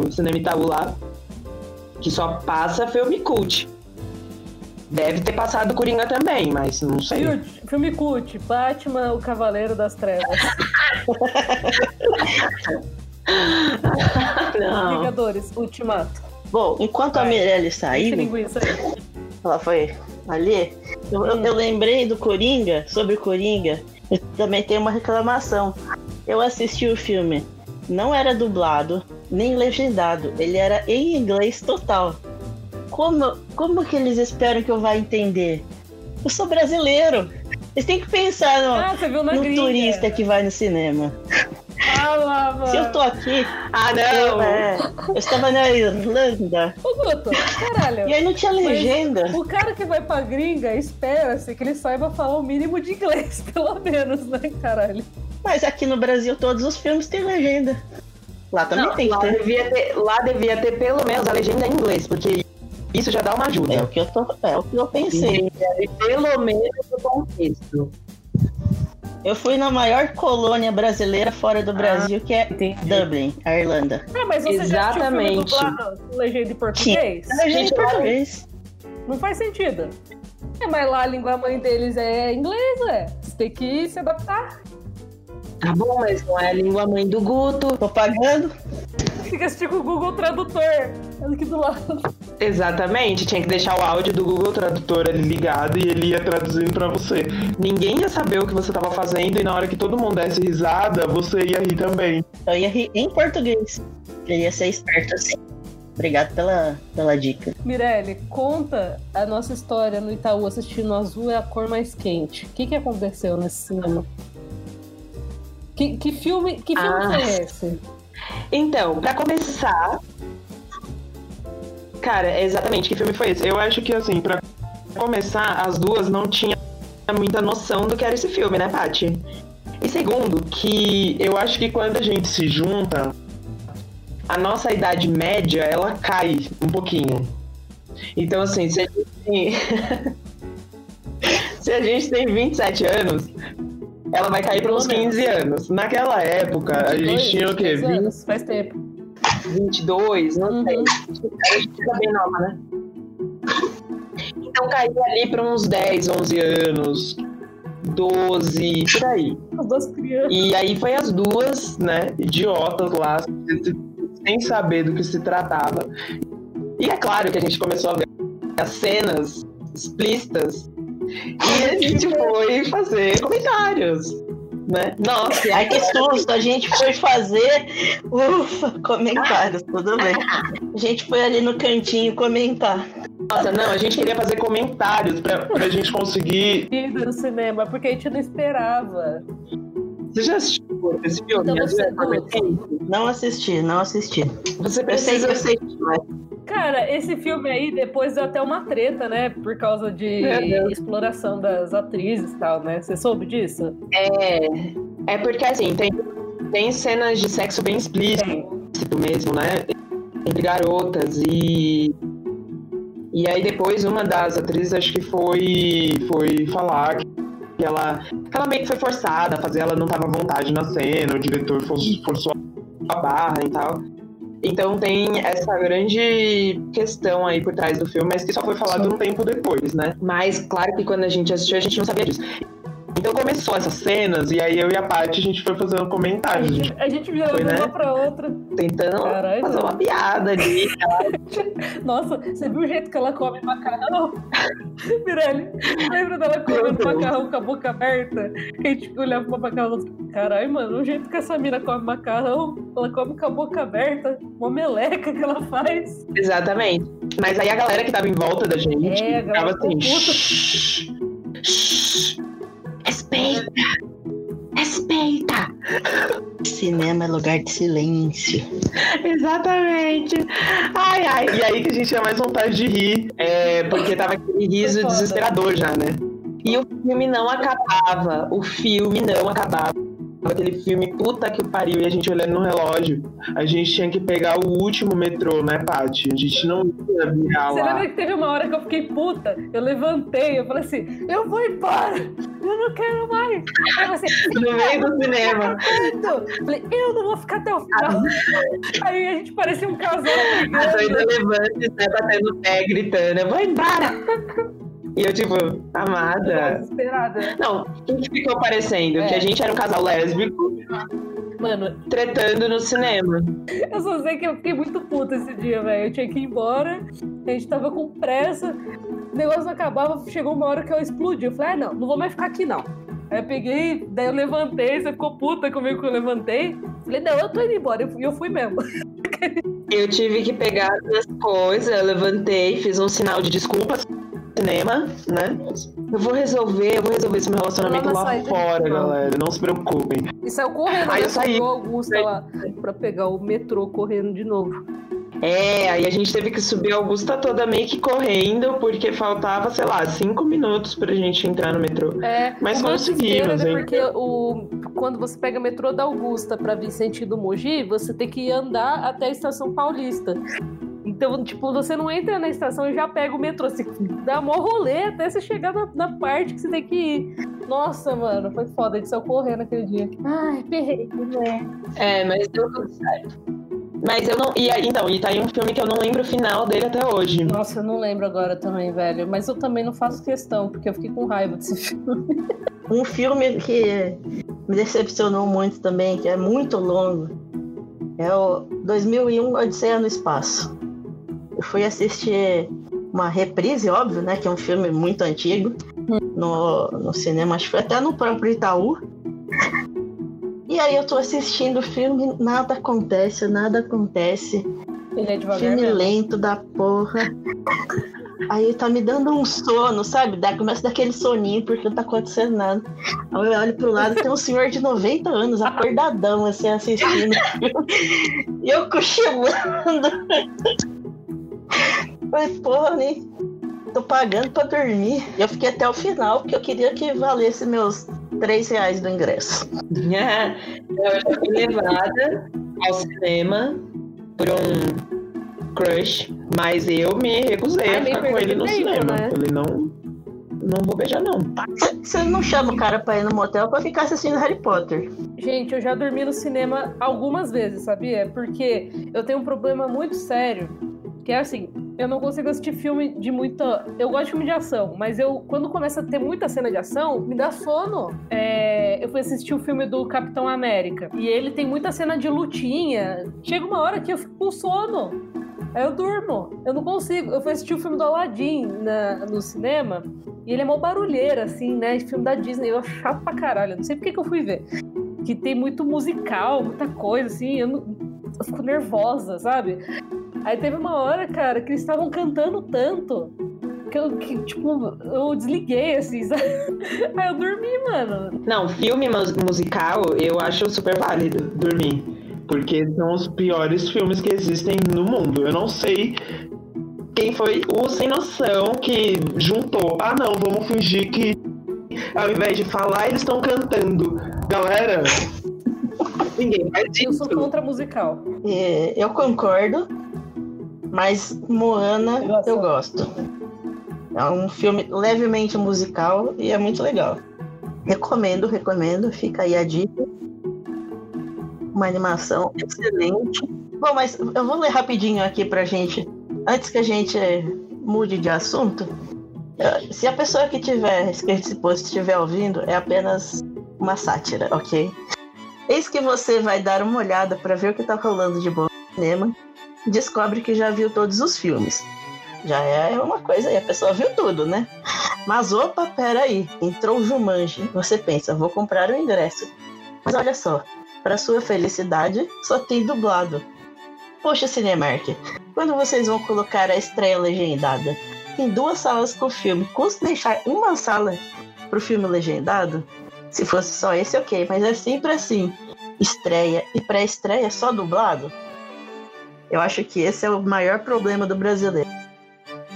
no cinema Itaú lá. Que só passa filme cult. Deve ter passado Coringa também, mas não sei. Filme cult, Batman, o Cavaleiro das Trevas. Não. Vingadores, Ultimato. Bom, enquanto a Vai. Mirelle Enche saiu, ela foi ali, eu, eu- eu lembrei do Coringa, sobre o Coringa, eu também tenho uma reclamação. Eu assisti o filme, não era dublado, nem legendado, ele era em inglês total. Como, como que eles esperam que eu vá entender? Eu sou brasileiro. Eles têm que pensar no, Ah, no turista que vai no cinema. Lá, mano. Se eu tô aqui, Ah, eu, não! é, eu estava na Irlanda Ô, Guto, caralho. e aí não tinha legenda. O cara que vai pra gringa, espera-se que ele saiba falar o mínimo de inglês, pelo menos, né, caralho? Mas aqui no Brasil todos os filmes têm legenda. Lá também Não, tem que lá, ter. devia ter. Lá devia ter pelo menos a legenda em inglês, porque isso já dá uma ajuda. É o que eu tô, é o que eu pensei. E pelo menos o contexto. Eu fui na maior colônia brasileira fora do Brasil, que é Entendi. Dublin, a Irlanda. Ah, mas você Exatamente. já assistiu filme com legenda em português? A legenda em português. Não faz sentido. É, mas lá a língua mãe deles é inglês, é. Você tem que se adaptar. Tá bom, mas não é a língua mãe do Guto. Tô pagando. Fica assistindo com o Google Tradutor. Aqui do lado. Exatamente, tinha que deixar o áudio do Google Tradutor ali ligado e ele ia traduzindo pra você. Ninguém ia saber o que você tava fazendo e na hora que todo mundo desse risada, você ia rir também. Eu ia rir em português. Eu ia ser esperto assim. Obrigado pela, pela dica. Mirelle, conta a nossa história no Itaú assistindo Azul é a cor mais quente. O que, que aconteceu nesse cinema? Que, que filme, que filme Ah. foi esse? Então, pra começar. Cara, exatamente, que filme foi esse? Eu acho que, assim, pra começar, as duas não tinham muita noção do que era esse filme, né, Paty? E segundo, que eu acho que quando a gente se junta, a nossa idade média, ela cai um pouquinho. Então, assim, se a gente tem... se a gente tem 27 anos, ela vai cair para uns menos. 15 anos. Naquela época, a gente tinha o quê? 22 anos? Faz tempo. 22, não Uhum. sei. A gente fica bem nova, né? Então caiu ali para uns 10, 11 anos, 12, por aí. As duas crianças. E aí foi as duas, né, idiotas lá, sem saber do que se tratava. E é claro que a gente começou a ver as cenas explícitas e a gente foi fazer comentários, né? Nossa, Ai, que susto! A gente foi fazer. Ufa, comentários, tudo bem. A gente foi ali no cantinho comentar. Nossa, não, a gente queria fazer comentários pra, pra gente conseguir. No cinema, porque a gente não esperava. Você já assistiu esse filme? Então você- Não assisti, não assisti. Você Eu sei que precisa. eu sei, mas Cara, esse filme aí depois deu até uma treta, né? Por causa de Deus. exploração das atrizes e tal, né? Você soube disso? É, é porque assim, tem, tem cenas de sexo bem explícito mesmo, né? Entre garotas e. E aí depois uma das atrizes acho que foi, foi falar que ela, que ela meio que foi forçada a fazer, ela não tava à vontade na cena, o diretor for- forçou a barra e tal. Então tem essa grande questão aí por trás do filme, mas que só foi falado um tempo depois, né? Mas claro que quando a gente assistiu, a gente não sabia disso. Então começou essas cenas, e aí eu e a Paty, a gente foi fazendo comentários, a gente a gente virou Foi, de né? uma pra outra. tentando Caralho. fazer uma piada ali. Nossa, você viu o jeito que ela come macarrão? Mirelle, lembra dela comendo macarrão com a boca aberta? A gente olhava pro macarrão e falava, caralho, mano, o jeito que essa mina come macarrão, ela come com a boca aberta, uma meleca que ela faz. Exatamente. Mas aí a galera que tava em volta da gente É, a galera ficava assim. Respeita! Respeita! cinema é lugar de silêncio. Exatamente. Ai, ai. E aí que a gente tinha mais vontade de rir, é, porque tava aquele riso desesperador já, né? E o filme não acabava. O filme não acabava. Aquele filme, puta que pariu, e a gente olhando no relógio. A gente tinha que pegar o último metrô, né, Paty? A gente não ia virar Você lá. lembra que teve uma hora que eu fiquei puta? Eu levantei, eu falei assim, eu vou embora, eu não quero mais. Aí você, No meio do cinema. Eu falei, eu não vou ficar até o final. Aí a gente parecia um casal A doida brigando. levanta e sai batendo o pé, gritando, eu vou embora! E eu, tipo, amada. Desesperada. Não, o que ficou parecendo? É. Que a gente era um casal lésbico Mano, tretando no cinema. eu só sei que eu fiquei muito puta esse dia, velho. Eu tinha que ir embora, a gente tava com pressa, o negócio acabava, chegou uma hora que eu explodi. Eu falei, ah, não, não vou mais ficar aqui, não. Aí eu peguei, daí eu levantei, você ficou puta comigo que eu levantei. Falei, não, eu tô indo embora. E eu, fui- eu fui mesmo. Eu tive que pegar as coisas, eu levantei, fiz um sinal de desculpas cinema, né? Eu vou resolver, eu vou resolver esse meu relacionamento Lá fora, de- galera. Não se preocupem. E saiu correndo, Aí né? eu saí. Augusta lá pra pegar o metrô correndo de novo. É, aí a gente teve que subir a Augusta toda meio que correndo, porque faltava, sei lá, cinco minutos pra gente entrar no metrô. É, Mas conseguimos, é hein? porque o, quando você pega o metrô da Augusta pra vir sentido Mogi, você tem que andar até a estação Paulista. Então, tipo, você não entra na estação e já pega o metrô. Você dá mó rolê até você chegar na, na parte que você tem que ir. Nossa, mano, foi foda. Gente saiu correndo aquele dia. Ai, perrei, né? É, mas deu tudo certo. Mas eu não. E aí, então, e tá aí um filme que eu não lembro o final dele até hoje. Nossa, eu não lembro agora também, velho. Mas eu também não faço questão, porque eu fiquei com raiva desse filme. Um filme que me decepcionou muito também, que é muito longo, é o 2001 Odisseia no Espaço. Fui assistir uma reprise, óbvio, né? Que é um filme muito antigo, no, no cinema, acho que foi até no próprio Itaú. E aí eu tô assistindo o filme, nada acontece, nada acontece. Ele é devagar Filme mesmo. lento da porra. Aí tá me dando um sono, sabe? Daí começa daquele soninho porque não tá acontecendo nada. Aí eu olho pro lado tem um senhor de 90 anos, acordadão, assim, assistindo. e eu cochilando. Falei, porra, né? Tô pagando pra dormir. Eu fiquei até o final, porque eu queria que valesse meus 3 reais do ingresso. eu já fui levada ao cinema por um crush, mas eu me recusei Ai, a ficar com ele no tempo, cinema. né? Falei, não, não vou beijar, não. Você não chama o cara pra ir no motel pra ficar assistindo Harry Potter. Gente, eu já dormi no cinema algumas vezes, sabia? Porque eu tenho um problema muito sério, que é assim, eu não consigo assistir filme de muita. Eu gosto de filme de ação, mas eu, quando começa a ter muita cena de ação, me dá sono. É, eu fui assistir o filme do Capitão América e ele tem muita cena de lutinha. Chega uma hora que eu fico com sono. Aí eu durmo. Eu não consigo. Eu fui assistir o filme do Aladdin na- no cinema. E ele é mó barulheiro, assim, né? Filme da Disney. Eu chato pra caralho. Não sei por que que eu fui ver que tem muito musical, muita coisa, assim, eu, não- eu fico nervosa, sabe? Aí teve uma hora, cara, que eles estavam cantando tanto que eu, que, tipo, eu desliguei, assim, sabe? Aí eu dormi, mano. Não, filme musical eu acho super válido dormir. Porque são os piores filmes que existem no mundo. Eu não sei quem foi o sem noção que juntou. Ah, não, vamos fingir que ao invés de falar, eles estão cantando. Galera, ninguém faz isso. Eu sou contra musical. É, eu concordo, mas Moana eu gosto. É um filme levemente musical e é muito legal. Recomendo, recomendo. Fica aí a dica. Uma animação excelente. Bom, mas eu vou ler rapidinho aqui pra gente, antes que a gente mude de assunto. Se a pessoa que tiver escrito esse post estiver ouvindo, é apenas uma sátira, ok? Eis que você vai dar uma olhada para ver o que tá rolando de bom no cinema. Descobre que já viu todos os filmes já é uma coisa aí, a pessoa viu tudo, né? Mas opa, peraí, entrou o Jumanji. Você pensa, vou comprar o ingresso. Mas olha só, para sua felicidade, só tem dublado. Poxa, Cinemark, quando vocês vão colocar a estreia legendada? Tem duas salas com o filme. Custa deixar uma sala pro filme legendado? Se fosse só esse, ok, mas é sempre assim. Estreia e pré-estreia só dublado? Eu acho que esse é o maior problema do brasileiro.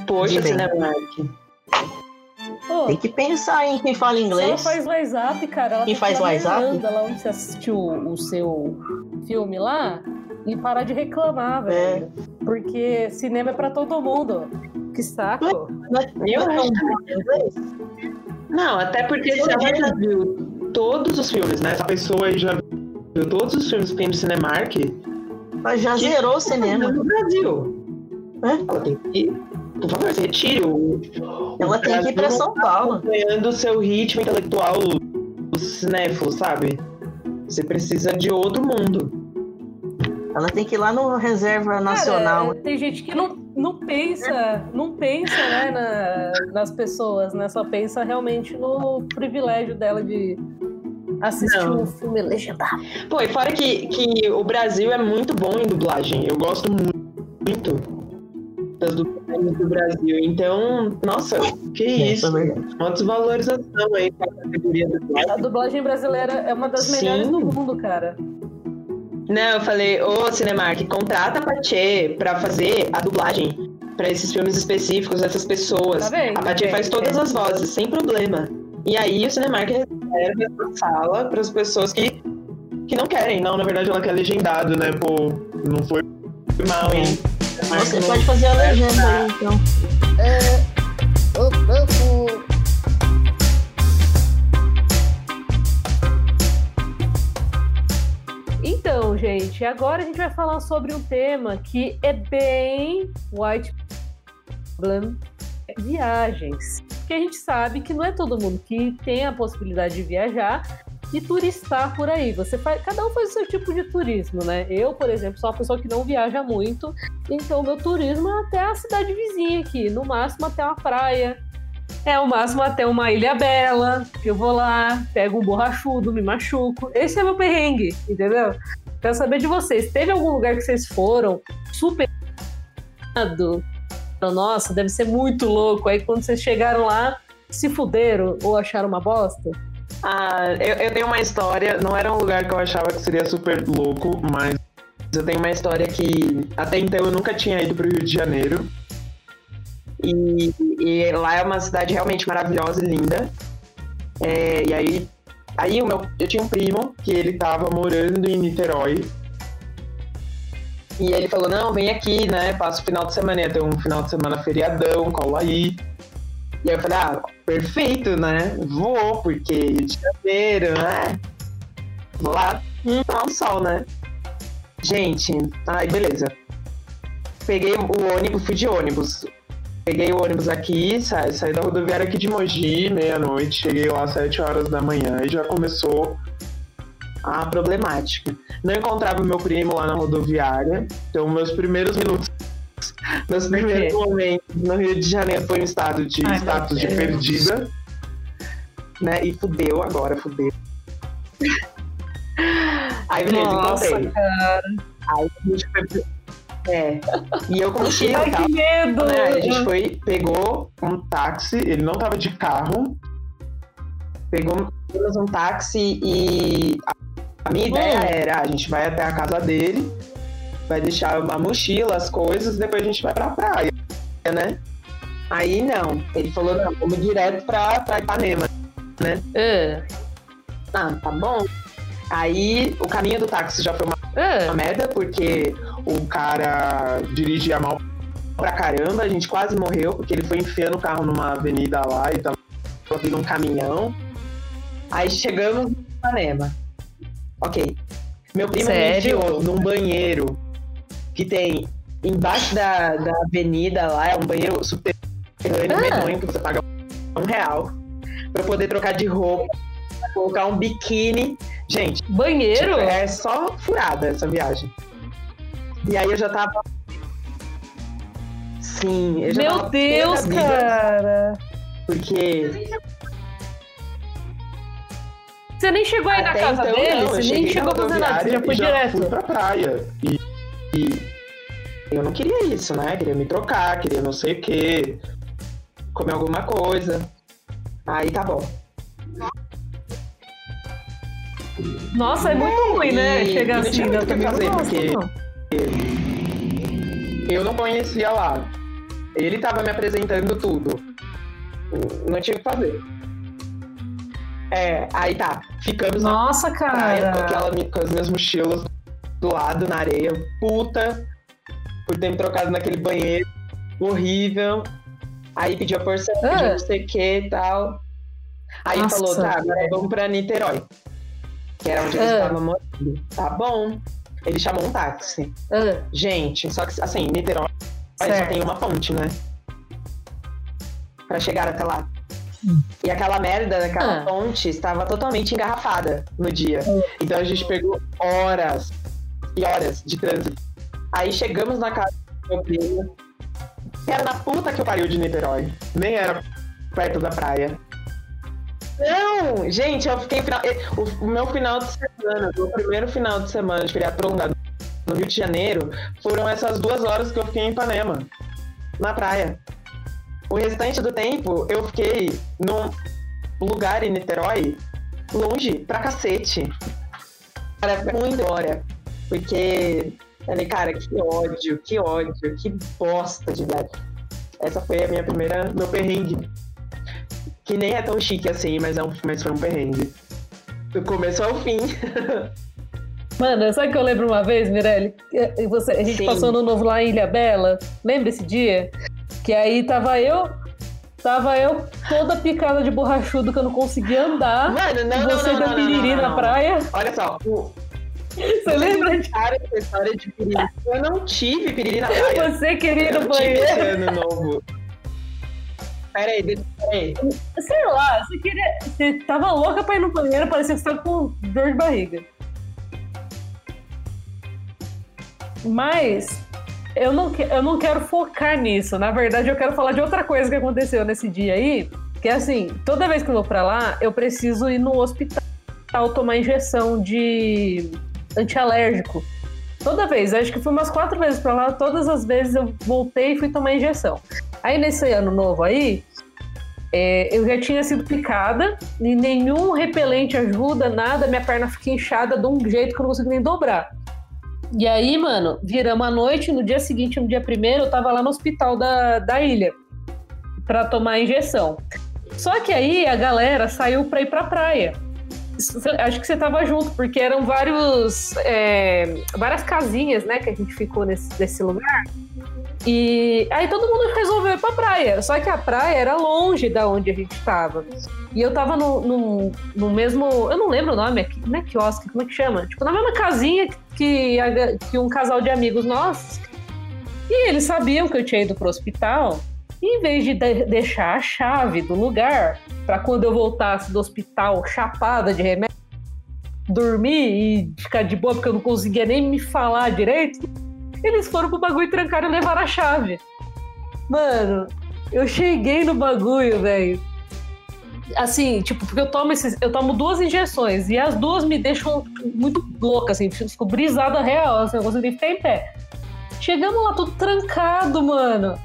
Poxa, Cinemark. Oh, Tem que pensar em quem fala inglês. Ela faz WhatsApp, cara. Ela quem faz WhatsApp? lá onde você assistiu o seu filme lá e parar de reclamar, é. velho. É. Porque cinema é pra todo mundo. Que saco. Eu não inglês. Não, até porque se ela já viu todos os filmes, né? Essa pessoa aí já viu todos os filmes que tem no Cinemark. Mas já zerou o cinema. No Brasil. É? Ela tem que por favor, se retire o. Ela tem que ir pra São Paulo. Acompanhando o seu ritmo intelectual, o cinéfilo, sabe? Você precisa de outro mundo. Ela tem que ir lá no Reserva Nacional. Cara, tem gente que não, não pensa, não pensa né, na, nas pessoas, né? Só pensa realmente no privilégio dela de assistir não. um filme legendado. Pô, e fora que, que o Brasil é muito bom em dublagem. Eu gosto muito. das dublagens do Brasil. Então, nossa, que é, isso? Uma desvalorização aí para a categoria do A dublagem brasileira é uma das Sim. melhores do mundo, cara. Não, eu falei, ô Cinemark, contrata a Patê pra fazer a dublagem para esses filmes específicos, essas pessoas. Tá a Patê faz todas as vozes, sem problema. E aí o Cinemark reserva essa sala para as pessoas que, que não querem. Não, na verdade ela quer legendado, né? Pô, não foi mal, hein? Você pode fazer a legenda aí, então. É. Então, gente, agora a gente vai falar sobre um tema que é bem white problem, viagens. Porque a gente sabe que não é todo mundo que tem a possibilidade de viajar e turistar por aí. Você faz, cada um faz o seu tipo de turismo, né? Eu, por exemplo, sou uma pessoa que não viaja muito, então meu turismo é até a cidade vizinha aqui, no máximo até uma praia. É o máximo até uma ilha bela, que eu vou lá, pego um borrachudo, me machuco. Esse é meu perrengue, entendeu? Quero saber de vocês. Teve algum lugar que vocês foram super nossa, deve ser muito louco. Aí quando vocês chegaram lá, se fuderam ou acharam uma bosta? Ah, eu, eu tenho uma história, não era um lugar que eu achava que seria super louco, mas eu tenho uma história que até então eu nunca tinha ido para o Rio de Janeiro. E, e, lá é uma cidade realmente maravilhosa e linda. É, e aí, aí o meu, eu tinha um primo que ele tava morando em Niterói. E ele falou, não, vem aqui, né? Passa o final de semana, ia ter um final de semana feriadão, cola aí. E aí eu falei, ah, perfeito, né? Vou, porque Rio de Janeiro, né? Vou lá, hum, tá um sol, né? Gente, aí beleza. Peguei o ônibus, fui de ônibus. Peguei o ônibus aqui, saí, saí da rodoviária aqui de Mogi, meia-noite, cheguei lá às 7 horas da manhã e já começou a problemática. Não encontrava meu primo lá na rodoviária, então meus primeiros minutos meus primeiros momentos no Rio de Janeiro foi um estado de Ai, status de perdida. Né? E fudeu agora, fudeu. Aí beleza, Nossa, encontrei. Cara. Aí a gente foi, É. E eu mochila Ai, que medo! Né? A gente foi, pegou um táxi, ele não tava de carro. Pegou um táxi e a- minha ideia Hum. era, a gente vai até a casa dele, vai deixar a mochila, as coisas, depois a gente vai pra praia, né? Aí não, ele falou, não, vamos direto pra, pra Ipanema. Ah, Ah, tá bom. Aí o caminho do táxi já foi uma uma ah, merda, porque o cara dirigia mal pra caramba, a gente quase morreu, porque ele foi enfiando o carro numa avenida lá e tava vindo um caminhão. Aí chegamos no Ipanema. Ok. Meu primo me Sério? enfiou num banheiro que tem embaixo da, da avenida lá, é um banheiro subterrâneo Ah. medonho que você paga um real pra poder trocar de roupa, colocar um biquíni. Gente, banheiro? Tipo, é só furada essa viagem. E aí eu já tava. Sim, eu já Meu tava Deus, cara! Porque Você nem chegou aí na casa então, dele? não, você nem chegou a fazer nada, você já foi direto. fui pra praia. E, e eu não queria isso, né? Queria me trocar, queria não sei o quê. Comer alguma coisa. Aí tá bom. Nossa, é muito ruim, né? Chegar não assim, não fazer, gosto, porque- não. Eu não conhecia lá. Ele tava me apresentando tudo. Não tinha o que fazer. É, aí tá. Ficamos na Nossa, com, cara! aquela, com as minhas mochilas do lado na areia. Puta por ter me trocado naquele banheiro. Horrível. Aí pediu a porção, Ah. pediu não sei o que e tal. Aí Nossa. falou, tá, agora vamos pra Niterói. Que era onde eles Ah. estavam morando. Tá bom. Ele chamou um táxi. Ah, Gente, só que assim, Niterói só Certo. tem uma ponte, né? Pra chegar até lá. E aquela merda daquela Ah. ponte estava totalmente engarrafada no dia. Então a gente pegou horas e horas de trânsito. Aí chegamos na casa do meu primo. que Era na puta que eu pariu de Niterói. Nem era perto da praia. Não! Gente, eu fiquei. final- O, o meu final de semana, o primeiro final de semana de feriado prolongado no Rio de Janeiro, foram essas duas horas que eu fiquei em Ipanema, na praia. O restante do tempo eu fiquei num lugar em Niterói, longe pra cacete. Cara, foi muito hora. Porque, falei, cara, que ódio, que ódio, que bosta de viagem. Essa foi a minha primeira, meu perrengue. Que nem é tão chique assim, mas, é um, mas foi um perrengue. Do começo ao fim. Mano, sabe que eu lembro uma vez, Mirelle? Você, a gente Sim. passou no novo lá em Ilha Bela. Lembra esse dia? Que aí tava eu, tava eu toda picada de borrachudo que eu não conseguia andar. Mano, não, não, você não, não, piriri não, não, na praia. Olha só, o, Você lembra? de- Cara, essa história de piriri. Eu não tive piriri na praia. Você queria ir no tive banheiro. ano novo. Peraí, deixa peraí. Sei lá, você queria. Você tava louca pra ir no banheiro, parecia que você tava com dor de barriga. Mas eu não, eu não quero focar nisso. Na verdade, eu quero falar de outra coisa que aconteceu nesse dia aí. Que é assim, toda vez que eu vou pra lá, eu preciso ir no hospital tomar injeção de antialérgico. Toda vez, acho que fui umas quatro vezes pra lá, todas as vezes eu voltei e fui tomar injeção. Aí nesse ano novo aí, é, eu já tinha sido picada e nenhum repelente ajuda, nada, minha perna fica inchada de um jeito que eu não consigo nem dobrar. E aí, mano, viramos a noite, no dia seguinte, no dia primeiro, eu tava lá no hospital da, da ilha pra tomar a injeção. Só que aí a galera saiu pra ir pra praia. Acho que você tava junto, porque eram vários, é, várias casinhas, né, que a gente ficou nesse, nesse lugar. E aí todo mundo resolveu ir pra praia. Só que a praia era longe da onde a gente tava. E eu tava no, no, no mesmo. Eu não lembro o nome aqui. Não é quiosque, como é que chama? Tipo, na mesma casinha que, que um casal de amigos nossos. E eles sabiam que eu tinha ido pro hospital. E em vez de de- deixar a chave do lugar pra quando eu voltasse do hospital chapada de remédio, dormir e ficar de boa porque eu não conseguia nem me falar direito, eles foram pro bagulho e trancaram e levaram a chave. Mano, eu cheguei no bagulho, velho. Assim, tipo, porque eu tomo esses, eu tomo duas injeções e as duas me deixam muito louca, assim, fico brisada real, assim, eu consigo nem ficar em pé. Chegamos lá tudo trancado, mano.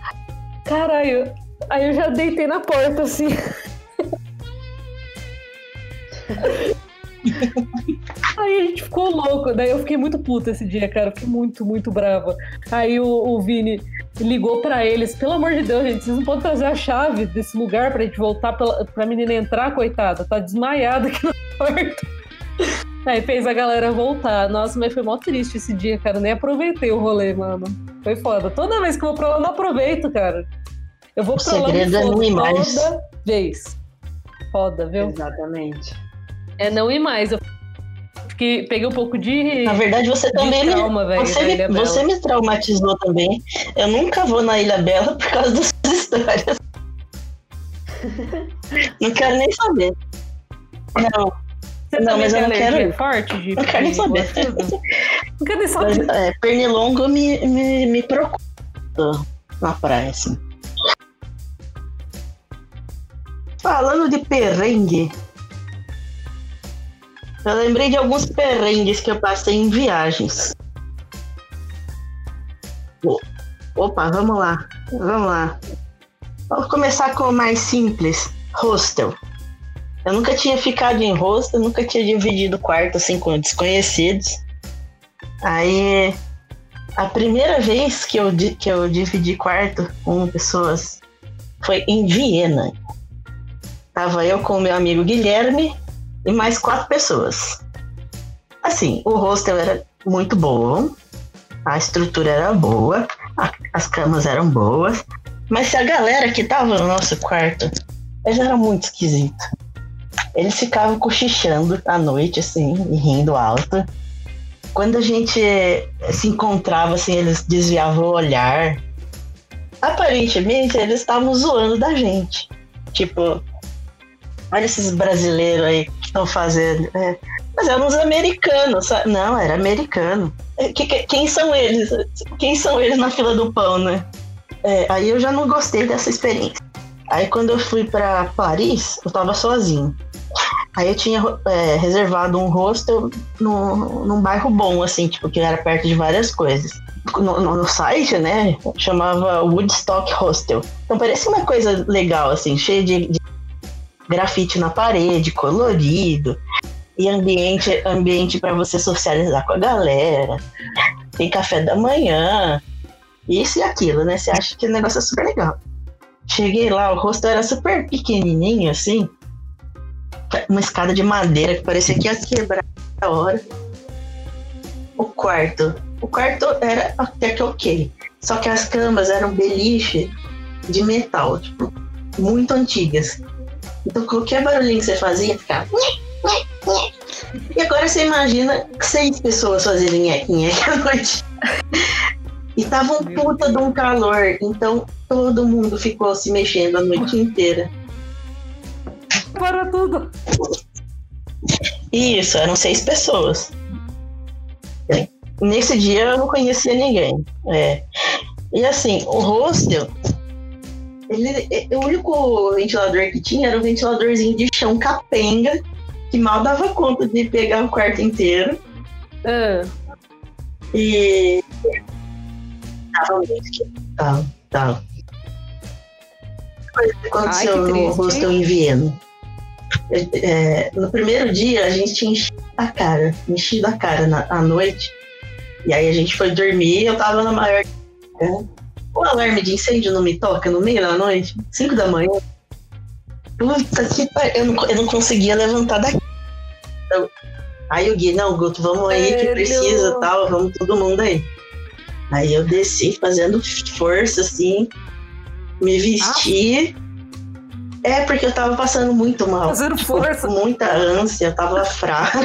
Caralho. Aí eu já deitei na porta, assim. Aí a gente ficou louco. Daí eu fiquei muito puta esse dia, cara. Eu fiquei muito, muito brava. Aí o, o Vini ligou pra eles: pelo amor de Deus, gente, vocês não podem trazer a chave desse lugar pra gente voltar pra, pra menina entrar, coitada. Tá desmaiada aqui na porta. Aí fez a galera voltar. Nossa, mas foi mó triste esse dia, cara. Nem aproveitei o rolê, mano. Foi foda. Toda vez que eu vou pra lá, eu não aproveito, cara. Eu vou O pra lá segredo é não ir mais. toda vez. Foda, viu? Exatamente. É não ir mais. Eu fiquei, peguei um pouco de. Na verdade, você também me, trauma, velho, você, da me, você me traumatizou também. Eu nunca vou na Ilha Bela por causa das suas histórias. não quero nem saber. Não, Você Não, mas eu não quero forte de. não quero nem saber. Não quero nem Mas, saber. é, pernilongo me, me, me preocupa na praia, assim. Falando de perrengue, eu lembrei de alguns perrengues que eu passei em viagens. Opa, vamos lá, vamos lá. Vamos começar com o mais simples, hostel. Eu nunca tinha ficado em hostel, nunca tinha dividido quarto assim com desconhecidos. Aí, a primeira vez que eu, que eu dividi quarto com pessoas foi em Viena. Tava eu com o meu amigo Guilherme e mais quatro pessoas. Assim, o hostel era muito bom, a estrutura era boa, a- as camas eram boas, mas se a galera que tava no nosso quarto, eles eram muito esquisitos. Eles ficavam cochichando à noite, assim, e rindo alto. Quando a gente se encontrava, assim, eles desviavam o olhar. Aparentemente, eles estavam zoando da gente. Tipo, olha esses brasileiros aí que estão fazendo. É, mas eram uns americanos, sabe? Não, era americano. É, que- que- quem são eles? Quem são eles na fila do pão, né? É, aí eu já não gostei dessa experiência. Aí quando eu fui pra Paris, eu tava sozinho. Aí eu tinha é, reservado um hostel no, num bairro bom, assim, tipo, que era perto de várias coisas. No, no- no site, né, chamava Woodstock Hostel. Então parecia uma coisa legal, assim, cheia de, de grafite na parede, colorido, e ambiente, ambiente para você socializar com a galera. Tem café da manhã, isso e aquilo, né? Você acha que o negócio é super legal. Cheguei lá, o hostel era super pequenininho, assim, uma escada de madeira que parecia que ia quebrar a hora. O quarto. O quarto era até que ok. Só que as camas eram beliche de metal, tipo, muito antigas. Então qualquer barulhinho que você fazia ficava. E agora você imagina seis pessoas fazendo nheque-nheque à noite. E tava um puta de um calor, então todo mundo ficou se mexendo a noite inteira. Para tudo. Isso, eram seis pessoas. Nesse dia eu não conhecia ninguém. É. E assim, o hostel, ele, o único ventilador que tinha era um ventiladorzinho de chão capenga, que mal dava conta de pegar o quarto inteiro. Ah, E. Tava muito esquisito. Tava, tava. Coisa que aconteceu Ai, que no em Viena. É, no primeiro dia a gente tinha enchido a cara, enchido a cara na, à noite. E aí a gente foi dormir eu tava na maior. O alarme de incêndio não me toca no meio da noite, 5 da manhã. Puta que pariu, eu não, eu não conseguia levantar daqui. Então, aí o Gui, não, Guto, vamos aí que precisa tal, vamos todo mundo aí. Aí eu desci fazendo força, assim, me vesti. É porque eu tava passando muito mal. fazendo Tipo, força. com muita ânsia, eu tava fraco.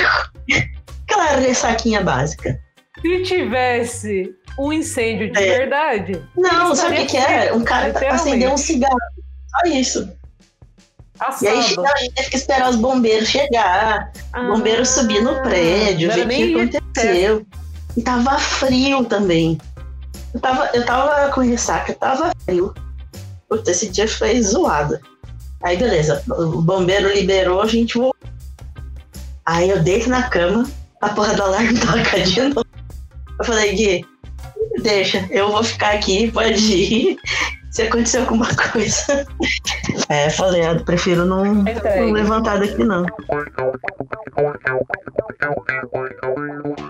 Aquela ressaquinha básica. Se tivesse um incêndio de É. verdade, Não, sabe o que, que era? Um cara Literalmente. acendeu um cigarro. Só isso. E aí assado. a gente teve que esperar os bombeiros chegar. Ah, O bombeiro subir no prédio, ver o que aconteceu. E tava frio também. Eu tava, eu tava com ressaca, tava frio. Puta, esse dia foi zoado. Aí beleza, o bombeiro liberou, a gente voltou. Aí eu deito na cama, a porra do alarme toca de novo. Eu falei, Gui, Deixa, eu vou ficar aqui, pode ir. Se acontecer alguma coisa. É, falei, eu prefiro não, não levantar daqui, não.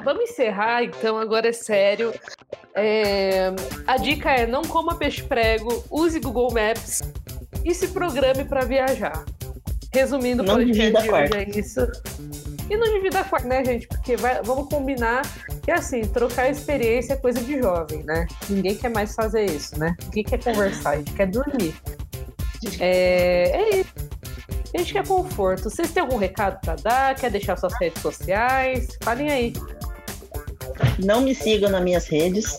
Vamos encerrar, então, agora é sério. É, a dica é não coma peixe prego, use Google Maps e se programe para viajar. Resumindo, não divida de hoje é isso. E não divida a quarta, né, gente? Porque vai, vamos combinar que, assim, trocar experiência é coisa de jovem, né? Ninguém quer mais fazer isso, né? Ninguém quer conversar, a gente quer dormir. É, é isso. A gente quer conforto. Vocês têm algum recado para dar? Quer deixar suas redes sociais? Falem aí. Não me sigam nas minhas redes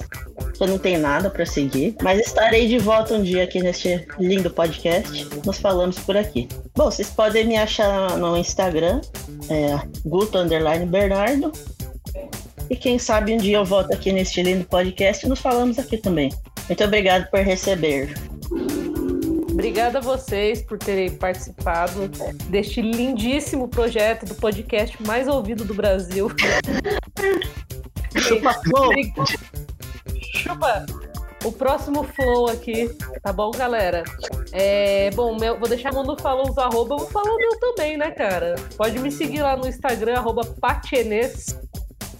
eu não tenho nada para seguir, mas estarei de volta um dia aqui neste lindo podcast. Nos falamos por aqui. Bom, vocês podem me achar no Instagram, é, Guto Bernardo. E quem sabe um dia eu volto aqui neste lindo podcast e nos falamos aqui também. Muito obrigado por receber. Obrigada a vocês por terem participado deste lindíssimo projeto do podcast mais ouvido do Brasil. Chupa Chupa! O próximo flow aqui, tá bom, galera? É, bom, meu, vou deixar quando falou os arroba, eu vou falar o meu também, né, cara? Pode me seguir lá no Instagram, arroba Patienes.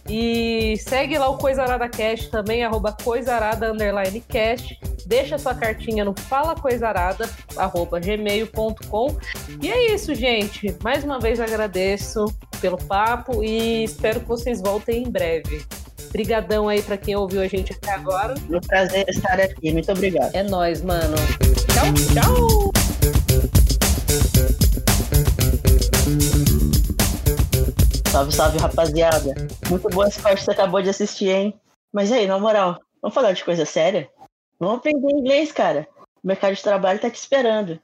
E segue lá o Coisarada Cast também, arroba Coisarada Underline Cast. Deixa sua cartinha no falacoisarada, arroba gmail.com. E é isso, gente. Mais uma vez agradeço pelo papo e espero que vocês voltem em breve. Obrigadão aí para quem ouviu a gente até agora. É um prazer estar aqui. Muito obrigado. É nóis, mano. Tchau, tchau. Salve, salve, rapaziada. Muito boa esse corte que você acabou de assistir, hein? Mas aí, na moral, vamos falar de coisa séria? Vamos aprender inglês, cara. O mercado de trabalho tá te esperando.